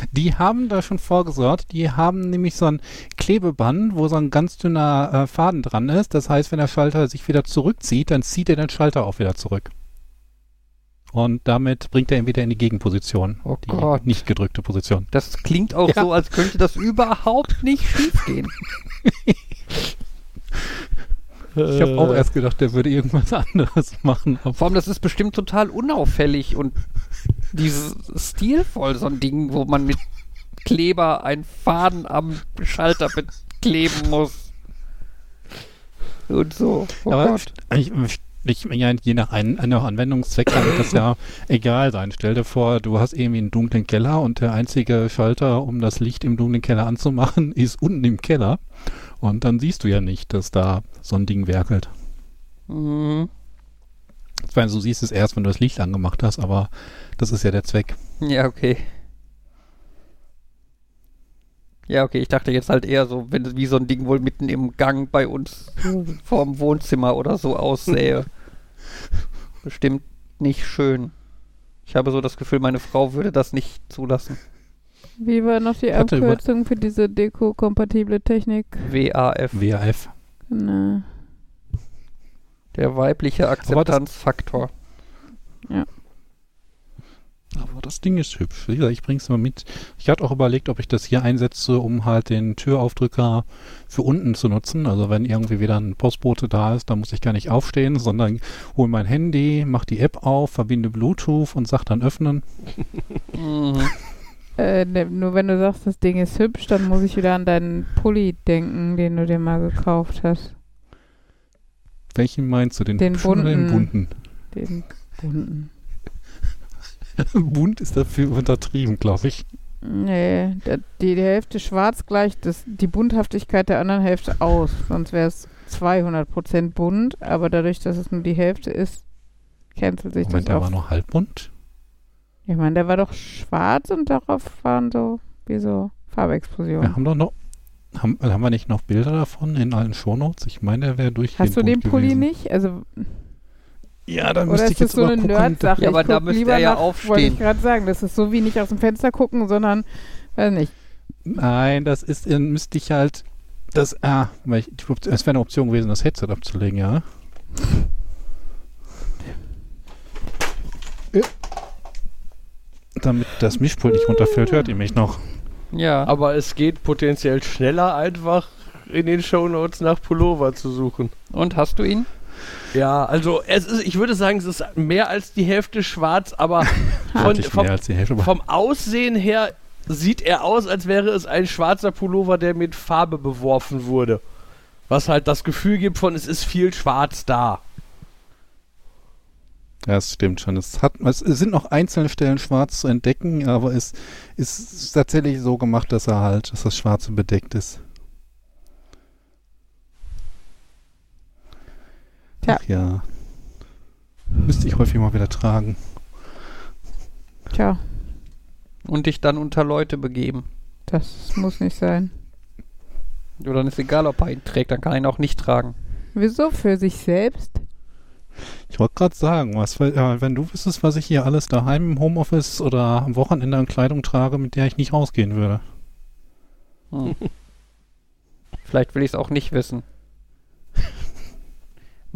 Die haben da schon vorgesorgt. Die haben nämlich so ein Klebeband, wo so ein ganz dünner äh, Faden dran ist. Das heißt, wenn der Schalter sich wieder zurückzieht, dann zieht er den Schalter auch wieder zurück. Und damit bringt er ihn wieder in die Gegenposition. Oh die Gott. nicht gedrückte Position. Das klingt auch Ja. so, als könnte das überhaupt nicht schiefgehen. Ich habe auch erst gedacht, der würde irgendwas anderes machen. Vor allem, das ist bestimmt total unauffällig und dieses stilvoll, so ein Ding, wo man mit Kleber einen Faden am Schalter bekleben muss. Und so. Oh aber ich, ich, ich, ja, je nach ein, nach Anwendungszweck kann das ja egal sein. Stell dir vor, du hast irgendwie einen dunklen Keller und der einzige Schalter, um das Licht im dunklen Keller anzumachen, ist unten im Keller. Und dann siehst du ja nicht, dass da so ein Ding werkelt. Mhm. Ich meine, du siehst es erst, wenn du das Licht angemacht hast, aber das ist ja der Zweck. Ja, okay. Ja, okay, ich dachte jetzt halt eher so, wenn wie so ein Ding wohl mitten im Gang bei uns vorm Wohnzimmer oder so aussähe. Bestimmt nicht schön. Ich habe so das Gefühl, meine Frau würde das nicht zulassen. Wie war noch die Abkürzung für diese Deko-kompatible Technik? WAF, WAF. Na, der weibliche Akzeptanzfaktor. Aber das Ding ist hübsch. Wie gesagt, ich bring's mal mit. Ich hatte auch überlegt, ob ich das hier einsetze, um halt den Türaufdrücker für unten zu nutzen. Also wenn irgendwie wieder ein Postbote da ist, dann muss ich gar nicht aufstehen, sondern hole mein Handy, mach die App auf, verbinde Bluetooth und sag dann öffnen. Mhm. äh, ne, nur wenn du sagst, das Ding ist hübsch, dann muss ich wieder an deinen Pulli denken, den du dir mal gekauft hast. Welchen meinst du? Den, Den oder den bunten. bunten? Den bunten. Bunt ist dafür untertrieben, glaube ich. Nee, der, die, die Hälfte schwarz gleicht das, die Bunthaftigkeit der anderen Hälfte aus. Sonst wäre es 200% bunt, aber dadurch, dass es nur die Hälfte ist, cancelt sich Moment, das der auf. war noch halbbunt. Ich meine, der war doch schwarz und darauf waren so, wie so Wir Farbexplosionen. haben doch noch. Haben, haben wir nicht noch Bilder davon in allen Shownotes? Ich meine, der wäre durchgehend Hast du den Pulli gewesen. nicht? Also, Ja, da oder müsste ich das jetzt so mal eine gucken. Nerd-Sache? Ja, aber da müsste lieber er ja nach, Wollte aufstehen. ich gerade sagen, das ist so wie nicht aus dem Fenster gucken, sondern, weiß nicht. Nein, das ist, äh, müsste ich halt, das, ah, es wäre eine Option gewesen, das Headset abzulegen, ja. Damit das Mischpult nicht runterfällt, hört ihr mich noch. Ja, aber es geht potenziell schneller, einfach in den Shownotes nach Pullover zu suchen. und hast du ihn? Ja, also es ist, ich würde sagen, es ist mehr als die Hälfte schwarz, aber von, vom, vom Aussehen her sieht er aus, als wäre es ein schwarzer Pullover, der mit Farbe beworfen wurde. Was halt das Gefühl gibt von, es ist viel schwarz da. Ja, es stimmt schon. Es, hat, es sind noch einzelne Stellen schwarz zu entdecken, aber es ist tatsächlich so gemacht, dass er halt, dass das Schwarze bedeckt ist. Tja. Ach ja. Müsste ich häufig mal wieder tragen. Tja, Und dich dann unter Leute begeben. das muss nicht sein. Oder dann ist egal, ob er ihn trägt, dann kann er ihn auch nicht tragen. Wieso? Für sich selbst? Ich wollte gerade sagen, was, äh, wenn du wüsstest, was ich hier alles daheim im Homeoffice oder am Wochenende an Kleidung trage, mit der ich nicht rausgehen würde. Hm. Vielleicht will ich es auch nicht wissen.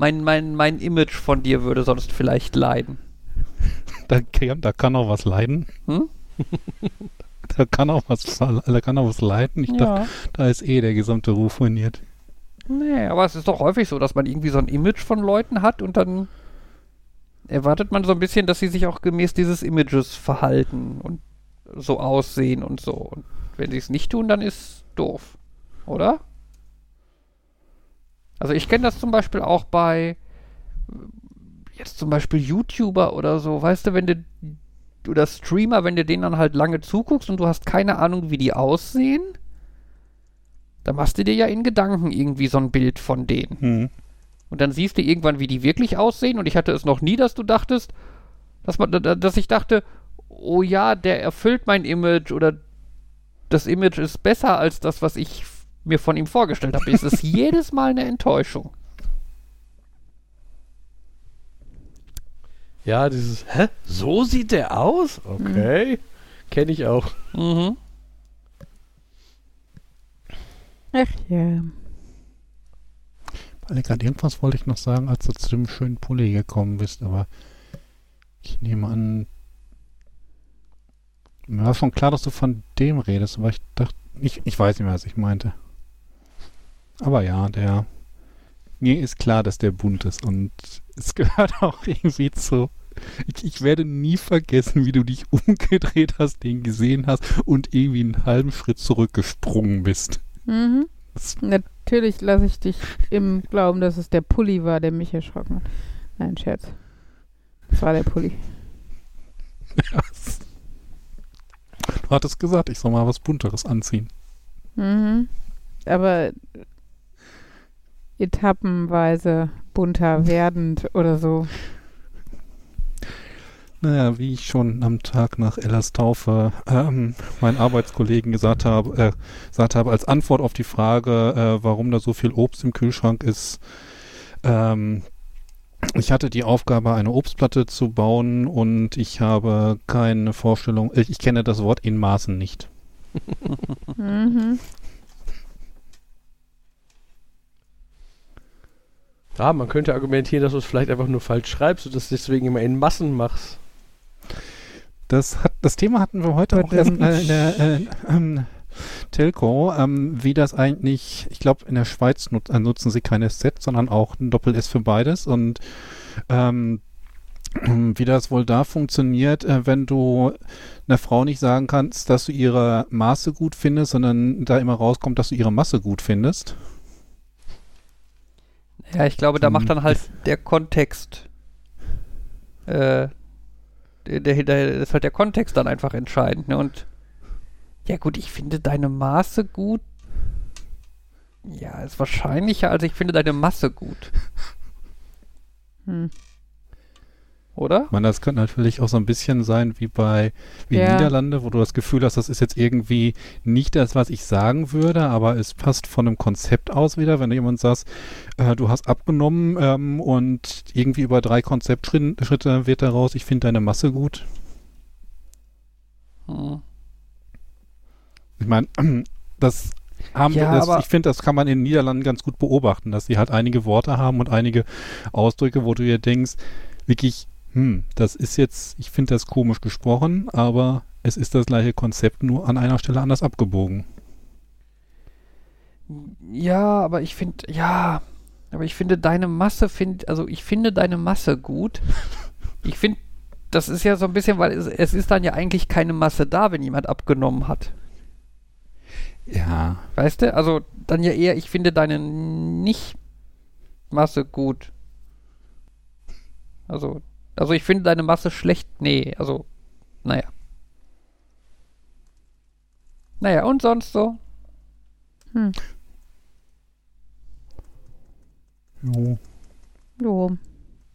Mein, mein, mein Image von dir würde sonst vielleicht leiden. Da, kann- da kann auch was leiden. Hm? Da kann auch was, da kann auch was leiden. Ich dachte, da ist eh der gesamte Ruf ruiniert. Nee, aber es ist doch häufig so, dass man irgendwie so ein Image von Leuten hat und dann erwartet man so ein bisschen, dass sie sich auch gemäß dieses Images verhalten und so aussehen und so. Und wenn sie es nicht tun, dann ist doof. Oder? Also ich kenne das zum Beispiel auch bei jetzt zum Beispiel YouTuber oder so, weißt du, wenn du oder Streamer, wenn du denen dann halt lange zuguckst und du hast keine Ahnung, wie die aussehen, dann machst du dir ja in Gedanken irgendwie so ein Bild von denen. Hm. Und dann siehst du irgendwann, wie die wirklich aussehen. Und ich hatte es noch nie, dass du dachtest, dass, man, da- dass ich dachte, oh ja, der erfüllt mein Image oder das Image ist besser als das, was ich mir von ihm vorgestellt habe. Es ist jedes Mal eine Enttäuschung. Ja, dieses, hä? So sieht der aus? Okay. Kenne ich auch. Mhm. Ach ja. Weil gerade irgendwas wollte ich noch sagen, als du zu dem schönen Pulli gekommen bist, aber ich nehme an, mir war schon klar, dass du von dem redest, aber ich dachte, ich, ich weiß nicht mehr, was ich meinte. Aber ja, der, mir ist klar, dass der bunt ist und es gehört auch irgendwie zu. Ich, ich werde nie vergessen, wie du dich umgedreht hast, den gesehen hast und irgendwie einen halben Schritt zurückgesprungen bist. Mhm. Natürlich lasse ich dich im Glauben, dass es der Pulli war, der mich erschrocken hat. Nein, Scherz. Es war der Pulli. Du hattest gesagt, ich soll mal was Bunteres anziehen. Mhm. Aber etappenweise bunter werdend oder so. Naja, wie ich schon am Tag nach Ellas Taufe ähm, meinen Arbeitskollegen gesagt habe, äh, gesagt habe, als Antwort auf die Frage, äh, warum da so viel Obst im Kühlschrank ist, ähm, ich hatte die Aufgabe, eine Obstplatte zu bauen und ich habe keine Vorstellung, ich, ich kenne das Wort in Maßen nicht. Mhm. Ja, man könnte argumentieren, dass du es vielleicht einfach nur falsch schreibst und das deswegen immer in Massen machst. Das, hat, das Thema hatten wir heute auch äh, in der äh, ähm, Telco, ähm, wie das eigentlich, ich glaube in der Schweiz nut, äh, nutzen sie keine Set, sondern auch ein Doppel-S für beides und ähm, wie das wohl da funktioniert, äh, wenn du einer Frau nicht sagen kannst, dass du ihre Maße gut findest, sondern da immer rauskommt, dass du ihre Masse gut findest. Ja, ich glaube, da Hm. macht dann halt der Kontext. Äh, der, der, der ist halt der Kontext dann einfach entscheidend. Ne? Und ja, gut, ich finde deine Maße gut. Ja, ist wahrscheinlicher, als ich finde deine Masse gut. Hm. Oder? Ich meine, das könnte natürlich auch so ein bisschen sein wie bei wie Ja. Niederlande, wo du das Gefühl hast, das ist jetzt irgendwie nicht das, was ich sagen würde, aber es passt von einem Konzept aus wieder, wenn jemand sagt, äh, du hast abgenommen ähm, und irgendwie über drei Konzeptschritte wird daraus, ich finde deine Masse gut. Hm. Ich meine, das haben Ja, das, aber- ich finde, das kann man in den Niederlanden ganz gut beobachten, dass sie halt einige Worte haben und einige Ausdrücke, wo du dir denkst, wirklich, hm, das ist jetzt, ich finde das komisch gesprochen, aber es ist das gleiche Konzept, nur an einer Stelle anders abgebogen. Ja, aber ich finde, ja, aber ich finde deine Masse, find, also ich finde deine Masse gut. Ich finde, das ist ja so ein bisschen, weil es, es ist dann ja eigentlich keine Masse da, wenn jemand abgenommen hat. Ja. Weißt du? Also dann ja eher, ich finde deine Nicht-Masse gut. Also, also ich finde deine Masse schlecht. Nee, also, naja. Naja, und sonst so? Hm. Jo. Jo.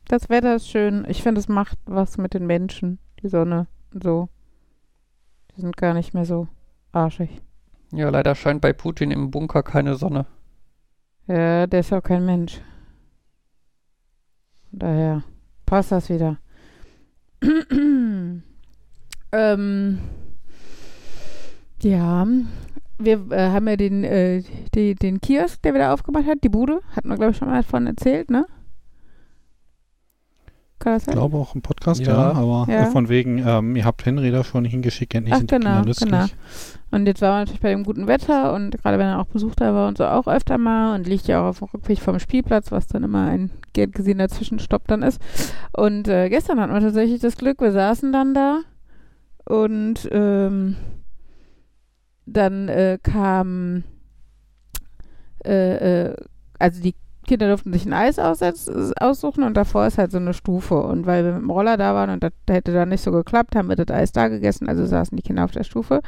Das Wetter ist schön. Ich finde, es macht was mit den Menschen. Die Sonne und so. Die sind gar nicht mehr so arschig. Ja, leider scheint bei Putin im Bunker keine Sonne. Ja, der ist auch kein Mensch. Von daher passt das wieder. ähm, ja, wir äh, haben ja den, äh, die, den Kiosk, der wieder aufgemacht hat, die Bude. Hatten wir, glaube ich, schon mal davon erzählt, ne? Kann das Ich glaube auch im Podcast, ja, Ja. aber Ja. von wegen, ähm, ihr habt Henry da schon hingeschickt, endlich Ach, sind die genau, Kinder nützlich. genau. Und jetzt war man natürlich bei dem guten Wetter und gerade wenn er auch Besuch da war und so auch öfter mal und liegt ja auch auf dem Rückweg vom Spielplatz, was dann immer ein gern gesehener Zwischenstopp dann ist. Und äh, gestern hatten wir tatsächlich das Glück, wir saßen dann da und ähm, dann äh, kam äh, äh, also die Kinder durften sich ein Eis aussuchen und davor ist halt so eine Stufe. Und weil wir mit dem Roller da waren und das hätte dann nicht so geklappt, haben wir das Eis da gegessen, also saßen die Kinder auf der Stufe.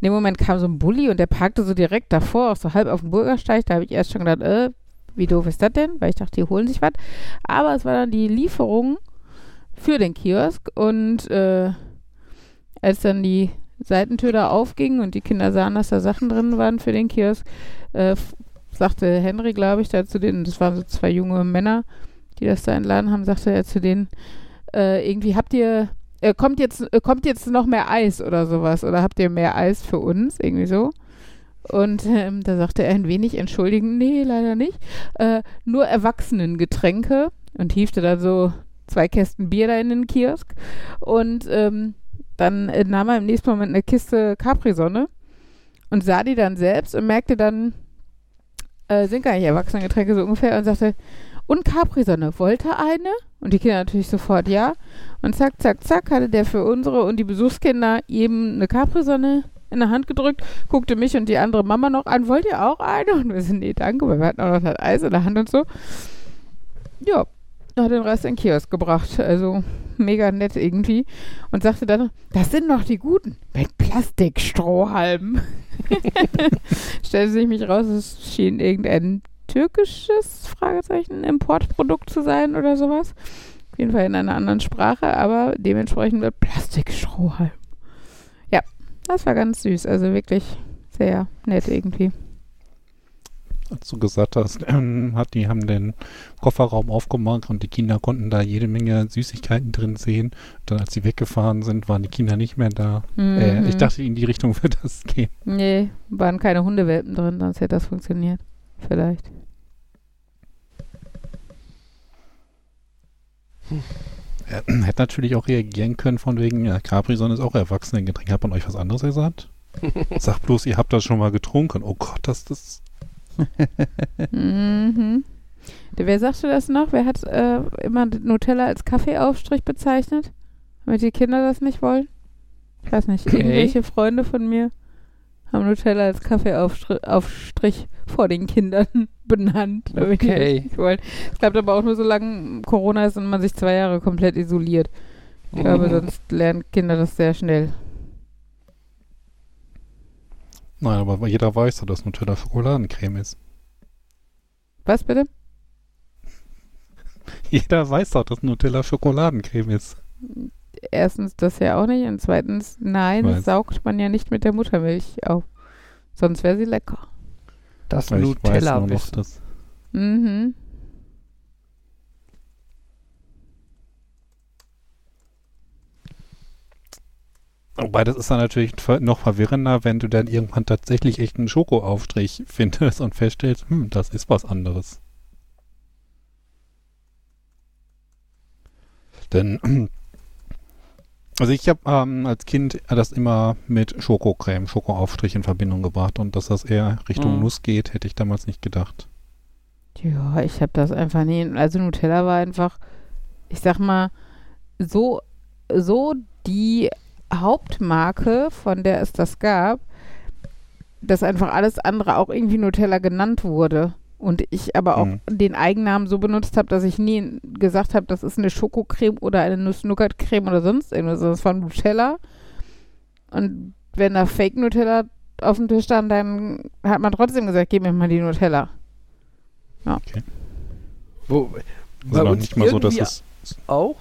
In dem Moment kam so ein Bulli und der parkte so direkt davor, auch so halb auf dem Bürgersteig. Da habe ich erst schon gedacht, äh, wie doof ist das denn? Weil ich dachte, die holen sich was. Aber es war dann die Lieferung für den Kiosk und äh, als dann die Seitentür da aufging und die Kinder sahen, dass da Sachen drin waren für den Kiosk, äh, sagte Henry, glaube ich, da zu denen, das waren so zwei junge Männer, die das da entladen haben, sagte er zu denen, äh, irgendwie habt ihr, äh, kommt jetzt, äh, kommt jetzt noch mehr Eis oder sowas oder habt ihr mehr Eis für uns, irgendwie so. Und ähm, da sagte er ein wenig entschuldigend, nee, leider nicht, äh, nur Erwachsenengetränke und hiefte dann so zwei Kästen Bier da in den Kiosk und ähm, dann äh, nahm er im nächsten Moment eine Kiste Capri-Sonne und sah die dann selbst und merkte dann, äh, sind gar nicht Erwachsenengetränke so ungefähr und sagte, und Capri-Sonne, wollte eine? Und die Kinder natürlich sofort ja. Und zack, zack, zack, hatte der für unsere und die Besuchskinder eben eine Capri-Sonne in der Hand gedrückt, guckte mich und die andere Mama noch an, wollt ihr auch eine? Und wir sind, nee, danke, weil wir hatten auch noch das Eis in der Hand und so. Ja, hat den Rest in den Kiosk gebracht. Also mega nett irgendwie. Und sagte dann, das sind noch die guten. Mit Plastikstrohhalmen. Stellte sich mich raus, es schien irgendein türkisches Fragezeichen Importprodukt zu sein oder sowas. Auf jeden Fall in einer anderen Sprache, aber dementsprechend mit Plastikstrohhalm. Ja, das war ganz süß. Also wirklich sehr nett irgendwie als du gesagt hast, ähm, hat, die haben den Kofferraum aufgemacht und die Kinder konnten da jede Menge Süßigkeiten drin sehen. Dann, als sie weggefahren sind, waren die Kinder nicht mehr da. Mhm. Äh, ich dachte, in die Richtung wird das gehen. Nee, waren keine Hundewelpen drin, sonst hätte das funktioniert. Vielleicht. Er hätte natürlich auch reagieren können von wegen, ja, Capri-Sonne ist auch Erwachsenengetränk. Hat man euch was anderes gesagt? Sag bloß, ihr habt das schon mal getrunken. Oh Gott, das ist mhm. Wer sagte das noch? Wer hat äh, immer Nutella als Kaffeeaufstrich bezeichnet? Damit die Kinder das nicht wollen? Ich weiß nicht. Okay. Irgendwelche Freunde von mir haben Nutella als Kaffeeaufstrich vor den Kindern benannt. damit Okay. nicht wollen. Es bleibt aber auch nur so lange Corona ist und man sich zwei Jahre komplett isoliert. Ich glaube, sonst lernen Kinder das sehr schnell. Nein, aber jeder weiß doch, dass Nutella Schokoladencreme ist. Was bitte? Jeder weiß doch, dass Nutella Schokoladencreme ist. Erstens das ja auch nicht und zweitens, nein, Weiß. saugt man ja nicht mit der Muttermilch auf. Sonst wäre sie lecker. Das ich Nutella noch, dass Mhm. Wobei das ist dann natürlich noch verwirrender, wenn du dann irgendwann tatsächlich echt einen Schokoaufstrich findest und feststellst, hm, das ist was anderes. Denn, also ich habe ähm, als Kind das immer mit Schokocreme, Schokoaufstrich in Verbindung gebracht und dass das eher Richtung Mhm. Nuss geht, hätte ich damals nicht gedacht. Ja, ich habe das einfach nie. Also Nutella war einfach, ich sag mal, so, so die Hauptmarke, von der es das gab, dass einfach alles andere auch irgendwie Nutella genannt wurde. Und ich aber auch Mhm. den Eigennamen so benutzt habe, dass ich nie gesagt habe, das ist eine Schokocreme oder eine Nuss-Nougat-Creme oder sonst irgendwas. Das war Nutella. Und wenn da Fake Nutella auf dem Tisch stand, dann hat man trotzdem gesagt, gib mir mal die Nutella. Wo, Also noch nicht mal so, dass es auch.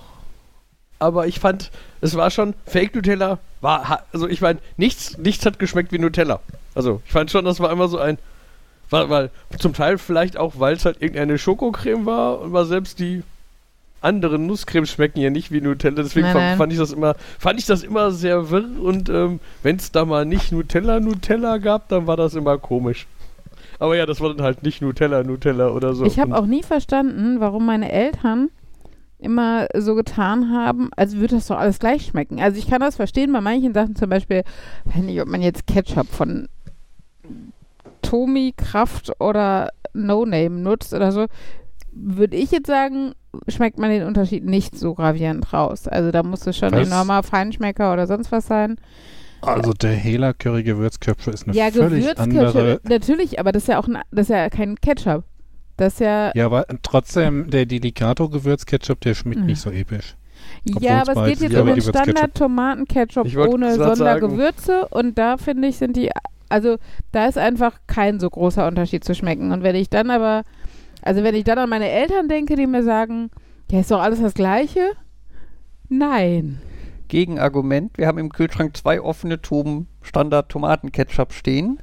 Aber ich fand, es war schon Fake Nutella. War, also ich meine, nichts, nichts hat geschmeckt wie Nutella. Also ich fand schon, das war immer so ein, weil, weil zum Teil vielleicht auch, weil es halt irgendeine Schokocreme war und war selbst die anderen Nusscremes schmecken ja nicht wie Nutella. Deswegen Nein, fand, nein. fand ich das immer, fand ich das immer sehr wirr und ähm, wenn es da mal nicht Nutella Nutella gab, dann war das immer komisch. Aber ja, das war dann halt nicht Nutella Nutella oder so. Ich habe auch nie verstanden, warum meine Eltern immer so getan haben, als würde das doch alles gleich schmecken. Also ich kann das verstehen bei manchen Sachen, zum Beispiel, weiß nicht, ob man jetzt Ketchup von Tomi, Kraft oder No Name nutzt oder so, würde ich jetzt sagen, schmeckt man den Unterschied nicht so gravierend raus. Also da muss es schon Was? enormer Feinschmecker oder sonst was sein. Also der Hela Curry Gewürzköpfe ist eine ja, völlig andere. natürlich, aber das ist ja auch ein, das ist ja kein Ketchup. Das ist ja, Ja, aber trotzdem, der Delicato-Gewürzketchup, der schmeckt nicht so episch. Obwohl ja, aber es geht jetzt um aber den. Standard-Tomatenketchup ohne. Sondergewürze und da finde ich, sind die, also da ist einfach kein so großer Unterschied zu schmecken. Und wenn ich dann aber, also wenn ich dann an meine Eltern denke, die mir sagen, ja, ist doch alles das Gleiche? Nein. Gegenargument, wir haben im Kühlschrank zwei offene Tuben Standard Tomatenketchup stehen.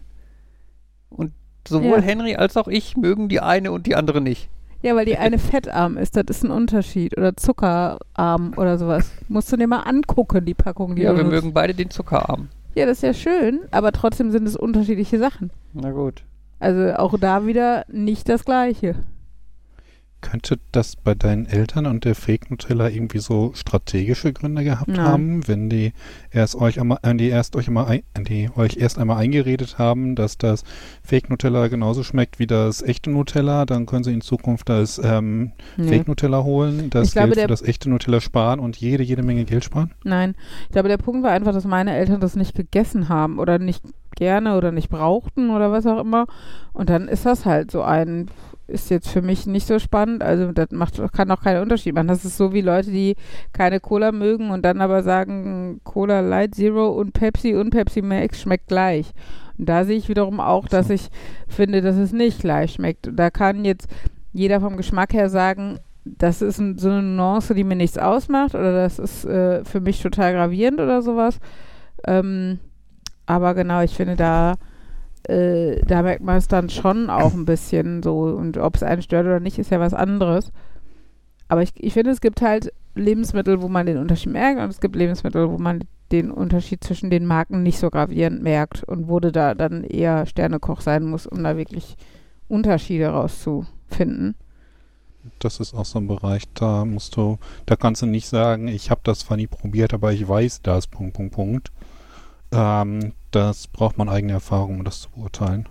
Und sowohl Ja. Henry als auch ich mögen die eine und die andere nicht. Ja, weil die eine fettarm ist, das ist ein Unterschied. Oder zuckerarm oder sowas. Musst du dir mal angucken, die Packung, die Ja, wir nutzt. mögen beide den Zuckerarm. Ja, das ist ja schön, aber trotzdem sind es unterschiedliche Sachen. Na gut. Also auch da wieder nicht das Gleiche. Könnte das bei deinen Eltern und der Fake Nutella irgendwie so strategische Gründe gehabt Nein. haben, wenn die erst euch einmal, die erst euch einmal, ein, die euch erst einmal eingeredet haben, dass das Fake Nutella genauso schmeckt wie das echte Nutella, dann können sie in Zukunft das ähm, Nee. Fake Nutella holen, das Ich Geld für das echte Nutella sparen und jede, jede Menge Geld sparen? Nein, ich glaube, der Punkt war einfach, dass meine Eltern das nicht gegessen haben oder nicht gerne oder nicht brauchten oder was auch immer. Und dann ist das halt so ein, ist jetzt für mich nicht so spannend. Also das macht, kann auch keinen Unterschied machen. Das ist so wie Leute, die keine Cola mögen und dann aber sagen, Cola Light Zero und Pepsi und Pepsi Max schmeckt gleich. Und da sehe ich wiederum auch, dass ich finde, dass es nicht gleich schmeckt. Und da kann jetzt jeder vom Geschmack her sagen, das ist ein, so eine Nuance, die mir nichts ausmacht oder das ist äh, für mich total gravierend oder sowas. Ähm, aber genau, ich finde, da, äh, da merkt man es dann schon auch ein bisschen so. Und ob es einen stört oder nicht, ist ja was anderes. Aber ich, ich finde, es gibt halt Lebensmittel, wo man den Unterschied merkt und es gibt Lebensmittel, wo man den Unterschied zwischen den Marken nicht so gravierend merkt und wo du da dann eher Sternekoch sein muss, um da wirklich Unterschiede rauszufinden. Das ist auch so ein Bereich, da musst du, da kannst du nicht sagen, ich habe das zwar nie probiert, aber ich weiß das, Punkt, Punkt, Punkt. Ähm, das braucht man eigene Erfahrung, um das zu beurteilen.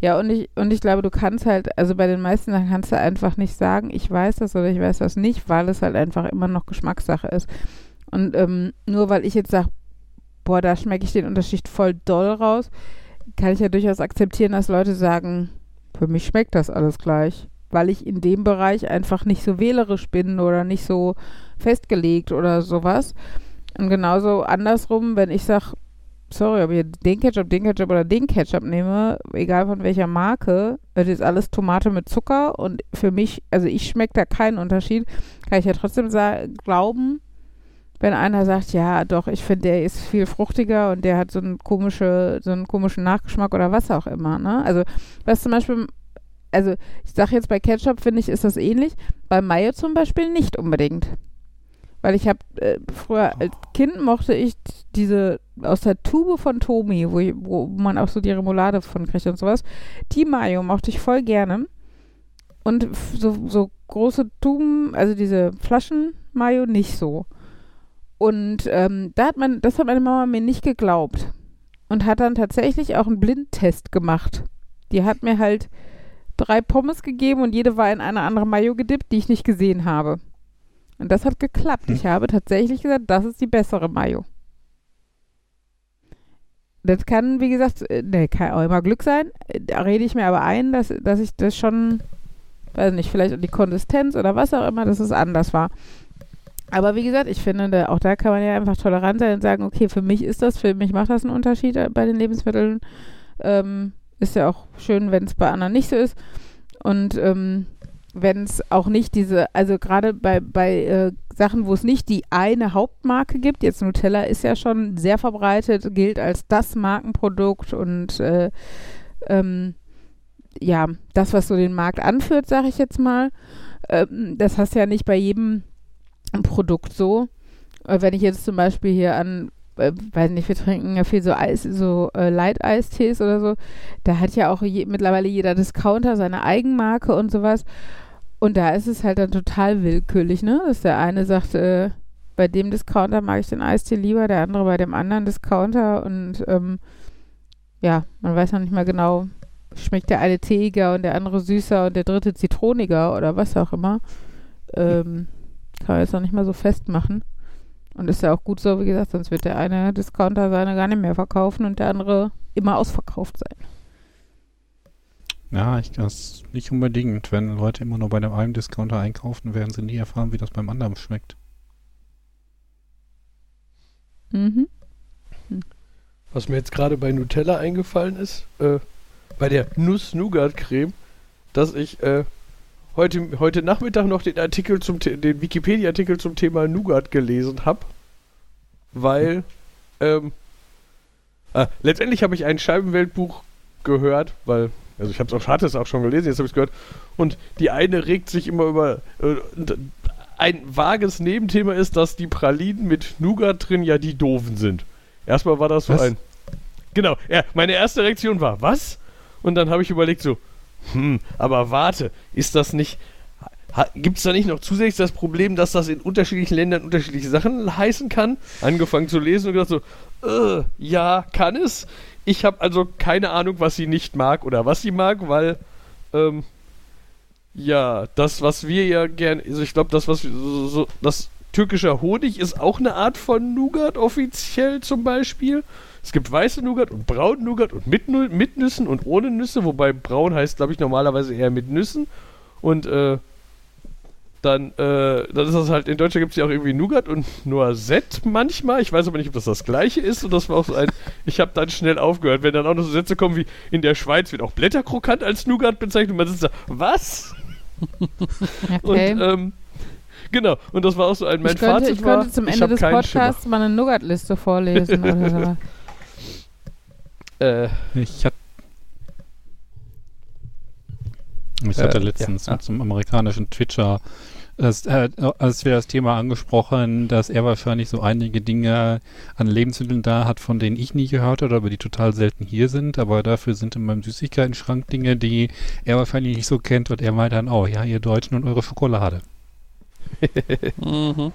Ja, und ich, und ich glaube, du kannst halt, also bei den meisten Sachen kannst du einfach nicht sagen, ich weiß das oder ich weiß das nicht, weil es halt einfach immer noch Geschmackssache ist. Und ähm, nur weil ich jetzt sage, boah, da schmecke ich den Unterschied voll doll raus, kann ich ja durchaus akzeptieren, dass Leute sagen, für mich schmeckt das alles gleich. Weil ich in dem Bereich einfach nicht so wählerisch bin oder nicht so festgelegt oder sowas. Und genauso andersrum, wenn ich sage, sorry, ob ich den Ketchup, den Ketchup oder den Ketchup nehme, egal von welcher Marke, das ist alles Tomate mit Zucker und für mich, also ich schmecke da keinen Unterschied, kann ich ja trotzdem glauben, wenn einer sagt, ja, doch, ich finde, der ist viel fruchtiger und der hat so einen komische, so einen komischen Nachgeschmack oder was auch immer, ne? Also, was zum Beispiel, also ich sage jetzt bei Ketchup, finde ich, ist das ähnlich, bei Mayo zum Beispiel nicht unbedingt. Weil ich habe äh, früher als Kind mochte ich diese aus der Tube von Tomi, wo, wo man auch so die Remoulade von kriegt und sowas. Die Mayo mochte ich voll gerne. Und so, so große Tuben, also diese Flaschen Mayo nicht so. Und ähm, da hat man, das hat meine Mama mir nicht geglaubt. Und hat dann tatsächlich auch einen Blindtest gemacht. Die hat mir halt drei Pommes gegeben und jede war in eine andere Mayo gedippt, die ich nicht gesehen habe. Und das hat geklappt. Hm. Ich habe tatsächlich gesagt, das ist die bessere Mayo. Das kann, wie gesagt, ne, kann auch immer Glück sein. Äh, Da rede ich mir aber ein, dass, dass ich das schon, weiß nicht, vielleicht die Konsistenz oder was auch immer, dass es anders war. Aber wie gesagt, ich finde, auch da kann man ja einfach tolerant sein und sagen, okay, für mich ist das, für mich macht das einen Unterschied äh, bei den Lebensmitteln. Ähm, ist ja auch schön, wenn es bei anderen nicht so ist. Und ähm, wenn es auch nicht diese, also gerade bei, bei äh, Sachen, wo es nicht die eine Hauptmarke gibt, jetzt Nutella ist ja schon sehr verbreitet, gilt als das Markenprodukt und äh, ähm, ja, das, was so den Markt anführt, sage ich jetzt mal. Ähm, das hast du ja nicht bei jedem Produkt so. Äh, wenn ich jetzt zum Beispiel hier an, äh, weiß nicht, wir trinken ja viel so Eis, so äh, Light-Eistees oder so, da hat ja auch je, mittlerweile jeder Discounter seine Eigenmarke und sowas. Und da ist es halt dann total willkürlich, ne? Dass der eine sagt, äh, bei dem Discounter mag ich den Eistee lieber, der andere bei dem anderen Discounter und ähm, ja, man weiß noch nicht mal genau, schmeckt der eine teeiger und der andere süßer und der dritte zitroniger oder was auch immer. Ähm, kann man jetzt noch nicht mal so festmachen. Und ist ja auch gut so, wie gesagt, sonst wird der eine Discounter seine gar nicht mehr verkaufen und der andere immer ausverkauft sein. Ja, ich das nicht unbedingt. Wenn Leute immer nur bei dem einen Discounter einkaufen, werden sie nie erfahren, wie das beim anderen schmeckt. Mhm. Was mir jetzt gerade bei Nutella eingefallen ist, äh, bei der Nuss-Nougat-Creme, dass ich äh, heute, heute Nachmittag noch den Artikel zum den Wikipedia-Artikel zum Thema Nougat gelesen habe, weil ähm, ah, letztendlich habe ich ein Scheibenweltbuch gehört, weil also ich habe es auch hatte es auch schon gelesen, jetzt habe ich es gehört und die eine regt sich immer über äh, ein vages Nebenthema ist, dass die Pralinen mit Nougat drin ja die doofen sind. Erstmal war das so Was? ein Genau, ja, meine erste Reaktion war, was? Und dann habe ich überlegt so, hm, aber warte, ist das nicht, gibt es da nicht noch zusätzlich das Problem, dass das in unterschiedlichen Ländern unterschiedliche Sachen heißen kann? Angefangen zu lesen und gedacht so, äh, ja, kann es. Ich habe also keine Ahnung, was sie nicht mag oder was sie mag, weil, ähm, ja, das, was wir ja gern, also ich glaube, das, was wir so, so, das türkischer Honig ist auch eine Art von Nougat offiziell zum Beispiel. Es gibt weiße Nougat und braune Nougat und mit, mit Nüssen und ohne Nüsse, wobei braun heißt, glaube ich, normalerweise eher mit Nüssen. Und äh, dann, äh, dann ist das halt, in Deutschland gibt es ja auch irgendwie Nougat und Noisette manchmal. Ich weiß aber nicht, ob das das gleiche ist. Und das war auch so ein, ich habe dann schnell aufgehört, wenn dann auch noch so Sätze kommen wie, in der Schweiz wird auch Blätterkrokant als Nougat bezeichnet. Und man sitzt da, was? Okay. Und, ähm, genau. Und das war auch so ein, mein ich könnte, Fazit ich war, könnte zum Ende des Podcasts mal eine Nougat-Liste vorlesen oder so. Äh, Ich hatte ich Äh, hatte ja. letztens Ah. mit so einem amerikanischen Twitcher, das, äh, als wir das Thema angesprochen, dass er wahrscheinlich so einige Dinge an Lebensmitteln da hat, von denen ich nie gehört habe, aber die total selten hier sind. Aber dafür sind in meinem Süßigkeiten-Schrank Dinge, die er wahrscheinlich nicht so kennt. Und er meint dann, oh ja, ihr Deutschen und eure Schokolade. Mhm.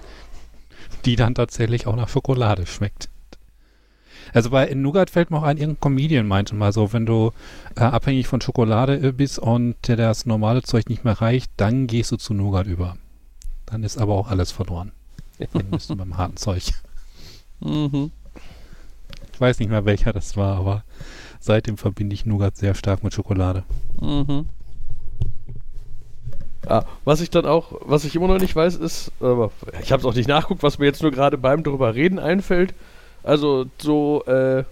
die dann tatsächlich auch nach Schokolade schmeckt. Also bei in Nougat fällt mir auch ein, irgendein Comedian meinte mal so, wenn du äh, abhängig von Schokolade bist und dir das normale Zeug nicht mehr reicht, dann gehst du zu Nougat über. Dann ist aber auch alles verloren. Dann bist du beim harten Zeug. Mhm. Ich weiß nicht mehr, welcher das war, aber seitdem verbinde ich Nougat sehr stark mit Schokolade. Mhm. Ah, was ich dann auch, was ich immer noch nicht weiß, ist, aber ich habe es auch nicht nachguckt, was mir jetzt nur gerade beim drüber reden einfällt. Also so äh,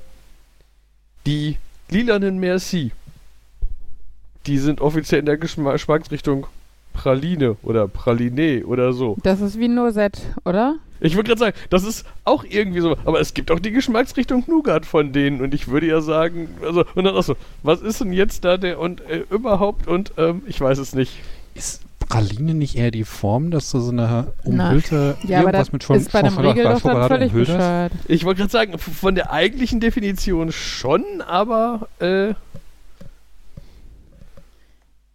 die lilanen Merci, die sind offiziell in der Geschma Geschmacksrichtung Praline oder Praline oder so. Das ist wie Noisette, oder? Ich würde gerade sagen, das ist auch irgendwie so, aber es gibt auch die Geschmacksrichtung Nougat von denen und ich würde ja sagen, also und dann auch so, was ist denn jetzt da der und äh, überhaupt und ähm, ich weiß es nicht. Ist Praline nicht eher die Form, dass du so eine umhüllte Ja, aber das irgendwas mit Schon- ist bei einem Schokolade- Riegel doch dann völlig bescheuert. Ich wollte gerade sagen, von der eigentlichen Definition schon, aber äh,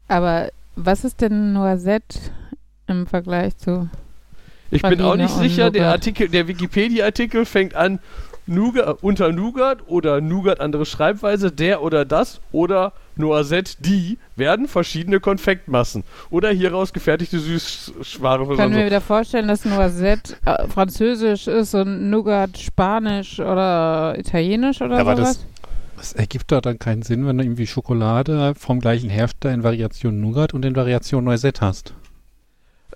Aber was ist denn Noisette im Vergleich zu... ich bin auch Praline nicht sicher. Der Nougat. Artikel, der Wikipedia-Artikel fängt an Nougat, unter Nougat oder Nougat andere Schreibweise, der oder das oder Noisette die werden verschiedene Konfektmassen oder hieraus gefertigte Süßware. Ich kann mir wieder vorstellen, dass Noisette äh, französisch ist und Nougat spanisch oder italienisch oder Ja, aber sowas. das, das ergibt doch dann keinen Sinn, wenn du irgendwie Schokolade vom gleichen Hersteller in Variation Nougat und in Variation Noisette hast.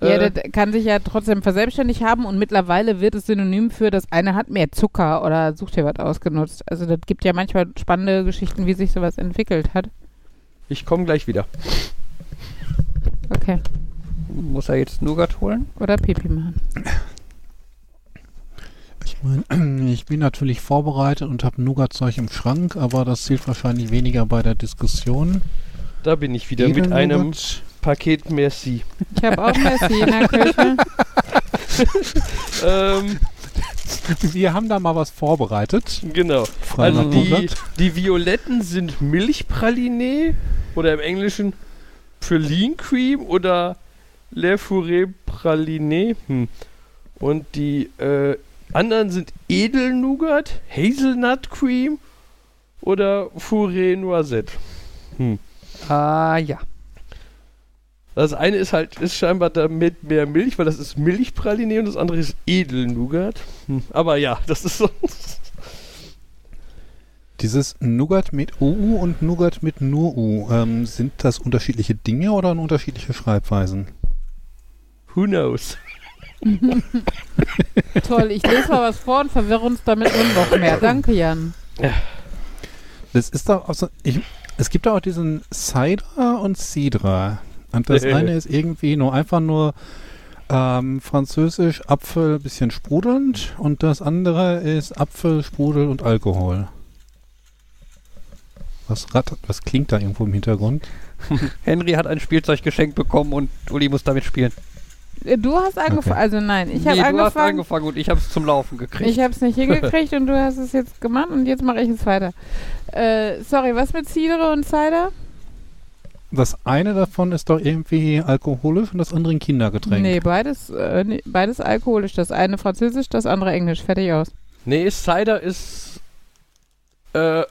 Ja, äh, das kann sich ja trotzdem verselbstständigt haben und mittlerweile wird es synonym für das eine hat mehr Zucker oder sucht dir was ausgenutzt. Also das gibt ja manchmal spannende Geschichten, wie sich sowas entwickelt hat. ich komme gleich wieder. Okay. Muss er jetzt Nougat holen? Oder Pipi machen. Ich meine, ich bin natürlich vorbereitet und habe Nougat-Zeug im Schrank, aber das zählt wahrscheinlich weniger bei der Diskussion. Da bin ich wieder mit einem. Paket Merci. Ich habe auch Messi in der Küche. ähm, Wir haben da mal was vorbereitet. genau. Also die, die Violetten sind Milchpraline oder im Englischen Praline Cream oder Le Fourré Praline. Hm. Und die äh, anderen sind Edelnougat, Hazelnut Cream oder Fourré Noisette. Ah ja. Das eine ist halt, ist scheinbar damit mehr Milch, weil das ist Milchpraline und das andere ist Edelnougat. Hm. Aber ja, das ist so. Dieses Nougat mit UU und Nougat mit nur U, ähm, sind das unterschiedliche Dinge oder unterschiedliche Schreibweisen? Who knows? Toll, ich lese mal was vor und verwirre uns damit nur noch mehr. Danke, Jan. Das ist doch auch so, ich, es gibt da auch diesen Cider und Cidra. Und das eine ist irgendwie nur einfach nur ähm, französisch Apfel, bisschen sprudelnd und das andere ist Apfel, Sprudel und Alkohol. Was, rattert, was klingt da irgendwo im Hintergrund? Henry hat ein Spielzeug geschenkt bekommen und Uli muss damit spielen. Du hast angefangen, Okay. also nein, ich nee, habe du hast angefangen, angefangen und ich habe es zum Laufen gekriegt. ich habe es nicht hingekriegt und du hast es jetzt gemacht und jetzt mache ich es weiter. Äh, sorry, was mit Cidre und Cider? Das eine davon ist doch irgendwie alkoholisch und das andere ein Kindergetränk. Nee, beides, äh, nee, beides alkoholisch. Das eine französisch, das andere englisch. Fertig aus. Nee, Cider ist äh,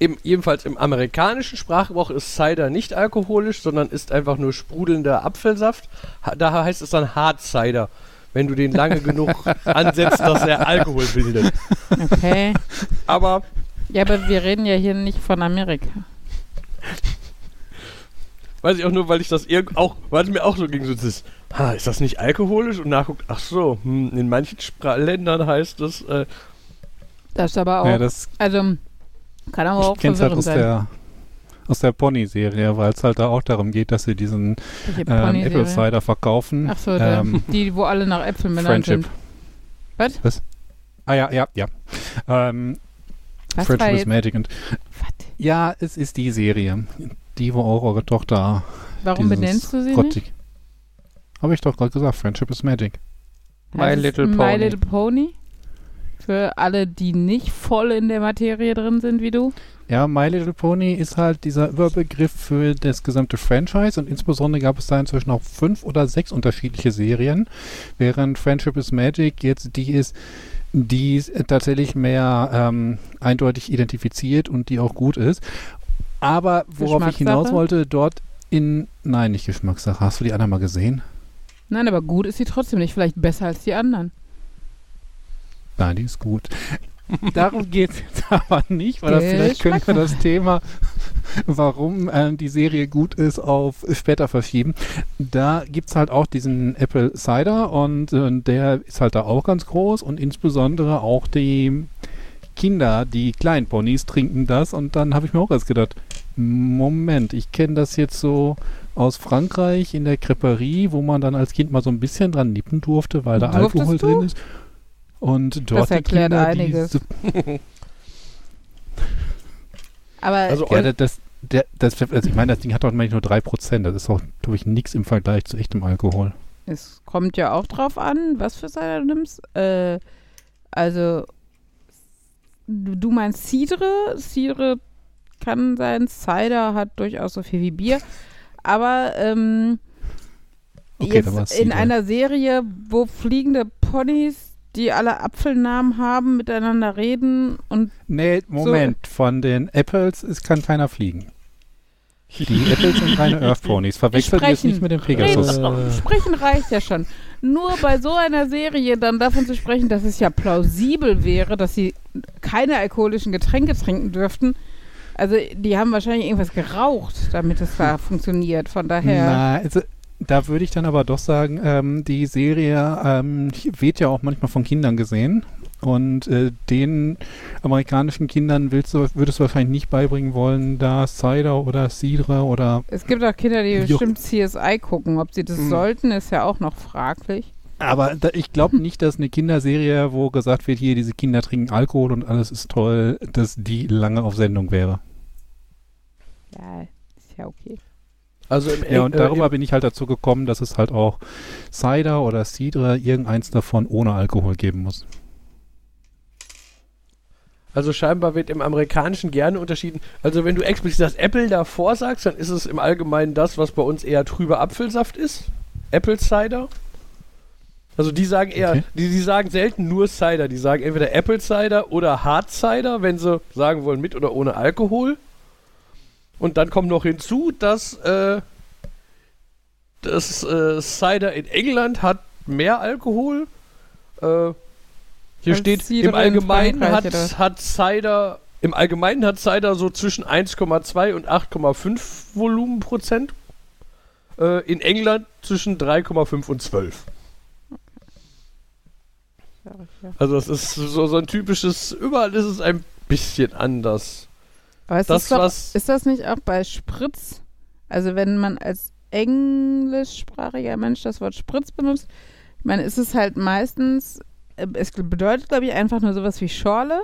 im, ebenfalls im amerikanischen Sprachgebrauch ist Cider nicht alkoholisch, sondern ist einfach nur sprudelnder Apfelsaft. Ha, daher heißt es dann Hard Cider, wenn du den lange genug ansetzt, dass er Alkohol bildet. Okay. Aber ja, aber wir reden ja hier nicht von Amerika. weiß ich auch nur, weil ich das irgend auch, weil es mir auch so ging, so das, ha, ist das nicht alkoholisch? Und nachguckt, ach so, hm, in manchen Spra Ländern heißt es, äh, Das ist aber auch, Ja, das also kann aber auch ich halt verwirrend aus sein. der aus der Pony-Serie, weil es halt da auch darum geht, dass sie diesen ähm? Apple Cider verkaufen. Ach so, ähm, die, wo alle nach Äpfeln benannt Friendship. sind. Was? Ah ja, ja, ja. Ähm, Was Friendship is? Magic und Was? ja, es ist die Serie, die wo auch eure Tochter Warum dieses benennst du sie nicht? grottig- Habe ich doch gerade gesagt, Friendship is Magic. My Little My Pony. Little Pony? Für alle, die nicht voll in der Materie drin sind wie du. Ja, My Little Pony ist halt dieser Überbegriff für das gesamte Franchise und insbesondere gab es da inzwischen auch fünf oder sechs unterschiedliche Serien, während Friendship is Magic jetzt die ist, die tatsächlich mehr ähm, eindeutig identifiziert und die auch gut ist. Aber worauf ich hinaus wollte, dort in, nein, nicht Geschmackssache, hast du die anderen mal gesehen? Nein, aber gut ist sie trotzdem nicht. Vielleicht besser als die anderen. Nein, die ist gut. Darum geht es jetzt aber nicht, weil das vielleicht können wir das Thema, warum ähm, die Serie gut ist, auf später verschieben. Da gibt es halt auch diesen Apple Cider und äh, der ist halt da auch ganz groß und insbesondere auch die Kinder, die kleinen Ponys, trinken das und dann habe ich mir auch erst gedacht, Moment, ich kenne das jetzt so aus Frankreich in der Creperie, wo man dann als Kind mal so ein bisschen dran nippen durfte, weil da Durftest Alkohol du? drin ist. Und dort Das die erklärt Kinder, einiges. Aber Also ja, das, das, der, das, also ich meine, das Ding hat doch manchmal nur 3%. Das ist auch, glaube ich, nichts im Vergleich zu echtem Alkohol. es kommt ja auch drauf an, was für Cider du nimmst. Äh, also, du, du meinst Cidre. Cidre kann sein. Cider hat durchaus so viel wie Bier. Aber ähm, Okay, jetzt in einer Serie, wo fliegende Ponys, die alle Apfelnamen haben, miteinander reden und Nee, Moment. Von den Apples ist, kann keiner fliegen. Die Apples sind reine Earth Ponies. Verwechselt jetzt Sprechen. nicht mit dem reden. Pegasus. Äh. Sprechen reicht ja schon. Nur bei so einer Serie dann davon zu sprechen, dass es ja plausibel wäre, dass sie keine alkoholischen Getränke trinken dürften. Also die haben wahrscheinlich irgendwas geraucht, damit es da funktioniert. Von daher. Na, also, da würde ich dann aber doch sagen, ähm, die Serie ähm, wird ja auch manchmal von Kindern gesehen. Und äh, den amerikanischen Kindern willst du, würdest du wahrscheinlich nicht beibringen wollen, da Cider oder Cidre oder Es gibt auch Kinder, die Jo. bestimmt CSI gucken. Ob sie das Mhm. sollten, ist ja auch noch fraglich. Aber da, ich glaube nicht, dass eine Kinderserie, wo gesagt wird, hier, diese Kinder trinken Alkohol und alles ist toll, dass die lange auf Sendung wäre. Ja, ist ja okay. Also Ja, und äh, darüber bin ich halt dazu gekommen, dass es halt auch Cider oder Cidre, irgendeins davon ohne Alkohol geben muss. Also scheinbar wird im Amerikanischen gerne unterschieden. Also wenn du explizit das Apple davor sagst, dann ist es im Allgemeinen das, was bei uns eher trüber Apfelsaft ist. Apple Cider. Also die sagen eher, Okay. die, die sagen selten nur Cider. Die sagen entweder Apple Cider oder Hard Cider, wenn sie sagen wollen mit oder ohne Alkohol. Und dann kommt noch hinzu, dass äh, das äh, Cider in England hat mehr Alkohol. Äh, hier Als steht, Cider im in Allgemeinen hat, oder? hat Cider Im Allgemeinen hat Cider so zwischen 1,2 und 8,5 Volumenprozent. Äh, in England zwischen 3,5 und 12. Sag ich ja. Also das ist so, so ein typisches, überall ist es ein bisschen anders. Aber ist Das, das, doch, was- ist das nicht auch bei Spritz? Also wenn man als englischsprachiger Mensch das Wort Spritz benutzt, ich meine, ist es halt meistens, äh, es bedeutet, glaube ich, einfach nur sowas wie Schorle,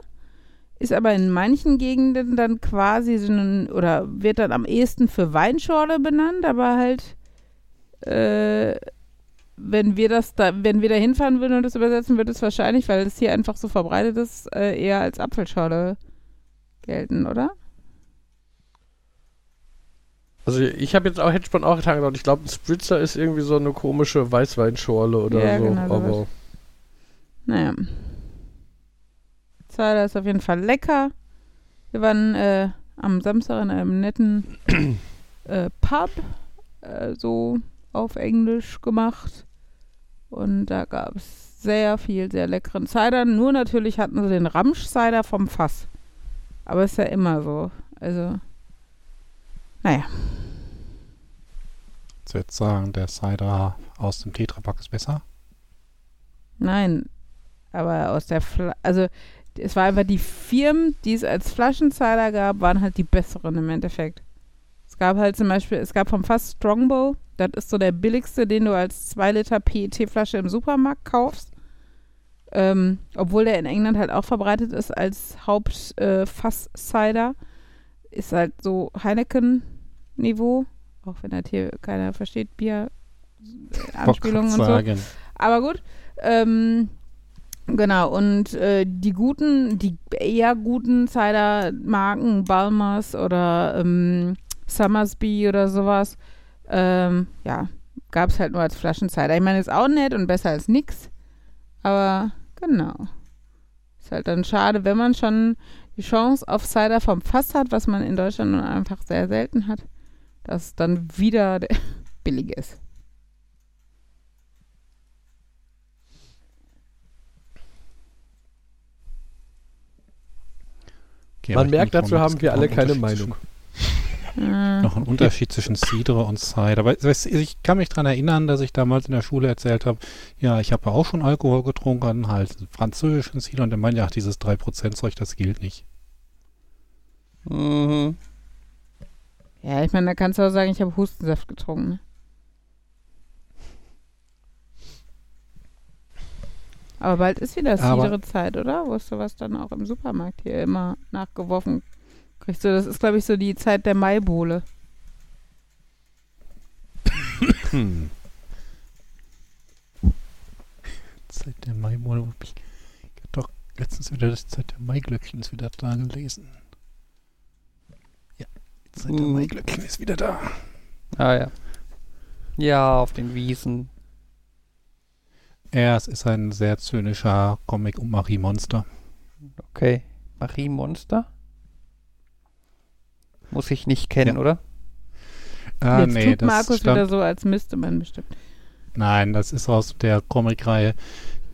ist aber in manchen Gegenden dann quasi so ein, oder wird dann am ehesten für Weinschorle benannt, aber halt, äh, wenn wir das da, wenn wir da hinfahren würden und das übersetzen, würde es wahrscheinlich, weil es hier einfach so verbreitet ist, äh, eher als Apfelschorle gelten, oder? Also ich habe jetzt auch, hätte auch getan gedacht, ich glaube, ein Spritzer ist irgendwie so eine komische Weißweinschorle oder Ja, so. genau, aber Naja. Cider ist auf jeden Fall lecker. Wir waren äh, am Samstag in einem netten äh, Pub, äh, so auf Englisch gemacht. Und da gab es sehr viel, sehr leckeren Cider. Nur natürlich hatten sie den Ramsch-Cider vom Fass. Aber ist ja immer so. Also, naja. Willst du jetzt sagen, der Cider aus dem Tetrapack ist besser? Nein, aber aus der Fla also es war einfach die Firmen, die es als Flaschenzeiler gab, waren halt die besseren im Endeffekt. Es gab halt zum Beispiel, es gab vom Fass Strongbow, das ist so der billigste, den du als 2 Liter PET-Flasche im Supermarkt kaufst. Ähm, obwohl der in England halt auch verbreitet ist als Hauptfass-Cider. ist halt so Heineken-Niveau, auch wenn das hier keiner versteht, Bier, äh, Anspielungen und so. Aber gut. Ähm, genau, und äh, die guten, die eher guten Cider-Marken, Balmers oder ähm, Summersby oder sowas, ähm, ja, gab es halt nur als Flaschencider. Ich meine, ist auch nett und besser als nix. Aber genau. Ist halt dann schade, wenn man schon die Chance auf Cider vom Fass hat, was man in Deutschland nun einfach sehr selten hat, dass dann wieder der billig ist. Okay, man aber ich merkt, dazu haben wir alle keine Meinung. Äh, Noch ein Unterschied zwischen Cidre und Cider. Du, ich kann mich daran erinnern, dass ich damals in der Schule erzählt habe, ja, ich habe auch schon Alkohol getrunken, halt französischen Cider und der meinte, ja, dieses 3% Zeug, das gilt nicht. Mhm. Ja, ich meine, da kannst du auch sagen, ich habe Hustensaft getrunken. ne? Aber bald ist wieder Cidre-Zeit, oder? Wo ist sowas dann auch im Supermarkt hier immer nachgeworfen kriegst du. Das ist, glaube ich, so die Zeit der Maibohle. Zeit der Maimonat. Ich hab doch letztens wieder das Zeit der Maiglöckchen ist wieder da gelesen. Der Mhm. Maiglöckchen ist wieder da. Ah ja. Ja, auf den Wiesen. Ja, es ist ein sehr zynischer Comic um Marie Monster. Okay. Marie Monster? Muss ich nicht kennen, Ja. oder? Ah, Jetzt nee, tut das Markus stammt, wieder so, als müsste man bestimmt. Nein, das ist aus der Comicreihe,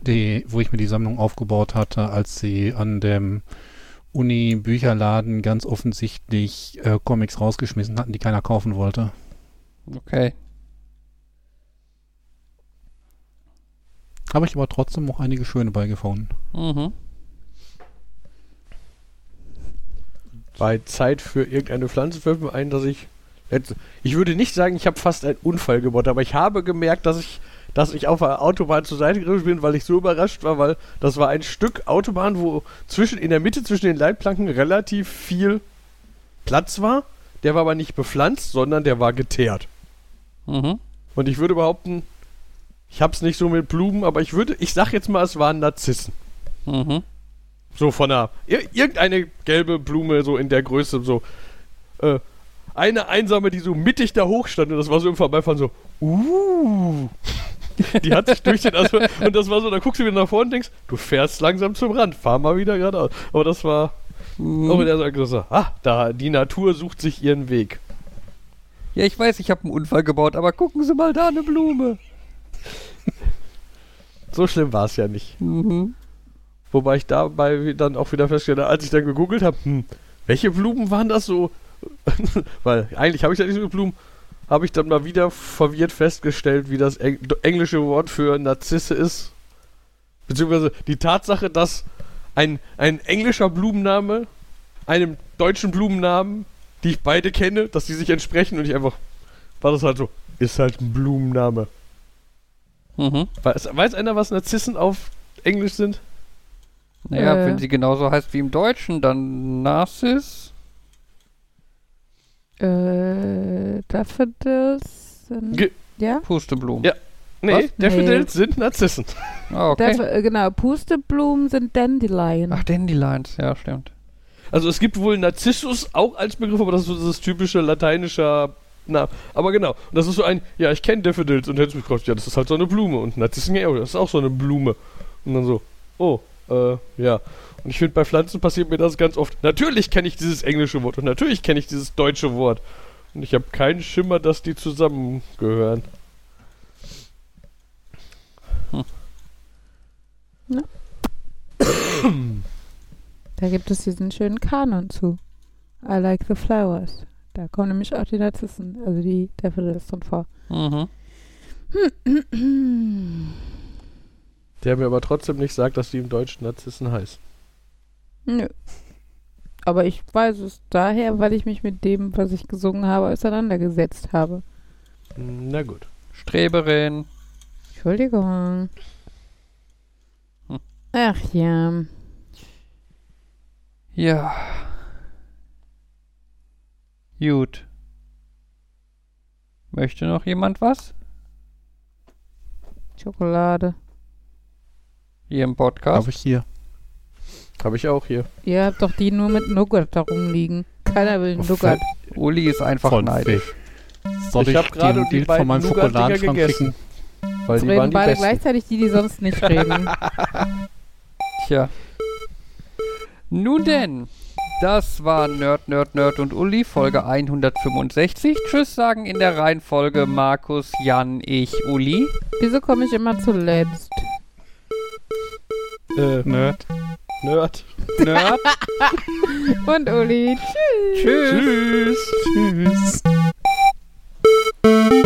die, wo ich mir die Sammlung aufgebaut hatte, als sie an dem Uni-Bücherladen ganz offensichtlich äh, Comics rausgeschmissen hatten, die keiner kaufen wollte. Okay. Habe ich aber trotzdem noch einige schöne beigefunden. Mhm. Bei Zeit für irgendeine Pflanze fällt mir ein, dass ich. Jetzt, ich würde nicht sagen, ich habe fast einen Unfall gebaut, aber ich habe gemerkt, dass ich, dass ich auf der Autobahn zur Seite gegriffen bin, weil ich so überrascht war, weil das war ein Stück Autobahn, wo zwischen, in der Mitte zwischen den Leitplanken relativ viel Platz war. Der war aber nicht bepflanzt, sondern der war geteert. Mhm. Und ich würde behaupten, ich hab's nicht so mit Blumen, aber ich würde, ich sag jetzt mal, es waren Narzissen. Mhm. So von einer, ir irgendeine gelbe Blume, so in der Größe, so, äh, eine einsame, die so mittig da hoch stand und das war so im Vorbeifahren so, uh. Die hat sich durch den Asphalt, und das war so, da guckst du wieder nach vorne und denkst, du fährst langsam zum Rand, fahr mal wieder geradeaus. Aber das war, Mhm. auch wieder so, so, ah, da, die Natur sucht sich ihren Weg. Ja, ich weiß, ich habe einen Unfall gebaut, aber gucken Sie mal da eine Blume. So schlimm war es ja nicht. Mhm. Wobei ich dabei dann auch wieder feststelle, als ich dann gegoogelt habe, hm, welche Blumen waren das so? Weil eigentlich habe ich ja nicht so Blumen. Habe ich dann mal wieder verwirrt festgestellt, wie das Eng englische Wort für Narzisse ist. Beziehungsweise die Tatsache, dass ein, ein englischer Blumenname einem deutschen Blumennamen, die ich beide kenne, dass die sich entsprechen und ich einfach, war das halt so, ist halt ein Blumenname. Mhm. Weiß, weiß einer, was Narzissen auf Englisch sind? Naja, Äh. wenn sie genauso heißt wie im Deutschen, dann Narcis. Äh, Daffodils sind, Ge ja? Pusteblumen. Ja. Nee, Was? Daffodils sind Narzissen. Ah, okay. Daff äh, genau, Pusteblumen sind Dandelion. Ach, Dandelions, ja, stimmt. Also es gibt wohl Narzissus auch als Begriff, aber das ist so dieses typische lateinische Na, aber genau. Und das ist so ein, ja, ich kenne Daffodils und hätte mich gefragt, ja, das ist halt so eine Blume. Und Narzissen, ja, das ist auch so eine Blume. Und dann so, oh, äh, ja. Und ich finde, bei Pflanzen passiert mir das ganz oft. Natürlich kenne ich dieses englische Wort und natürlich kenne ich dieses deutsche Wort. Und ich habe keinen Schimmer, dass die zusammengehören. Da gibt es diesen schönen Kanon zu. I like the flowers. Da kommen nämlich auch die Narzissen, also die Daffodils drin vor. Mhm. Der mir aber trotzdem nicht sagt, dass die im Deutschen Narzissen heißt. Nö. Aber ich weiß es daher, weil ich mich mit dem, was ich gesungen habe, auseinandergesetzt habe. Na gut. Streberin. Entschuldigung. Hm. Ach ja. Ja. Gut. Möchte noch jemand was? Schokolade. Hier im Podcast? Habe ich hier. Habe ich auch hier. Ihr habt doch die nur mit Nougat da rumliegen. Keiner will Nougat. Uli ist einfach Von neidisch. Soll Ich ich, hab gerade dir ein die von meinem Schokoladenschrank gegessen. schicken? Weil Jetzt die waren reden die beide besten. gleichzeitig, die, die sonst nicht reden. Tja. Nun denn, das war Nerd, Nerd, Nerd und Uli, Folge 165. Tschüss sagen in der Reihenfolge Markus, Jan, ich, Uli. Wieso komme ich immer zuletzt? Äh, Nerd. Nerd. Nerd. Und Uli. Tschüss. Tschüss. Tschüss. Tschüss.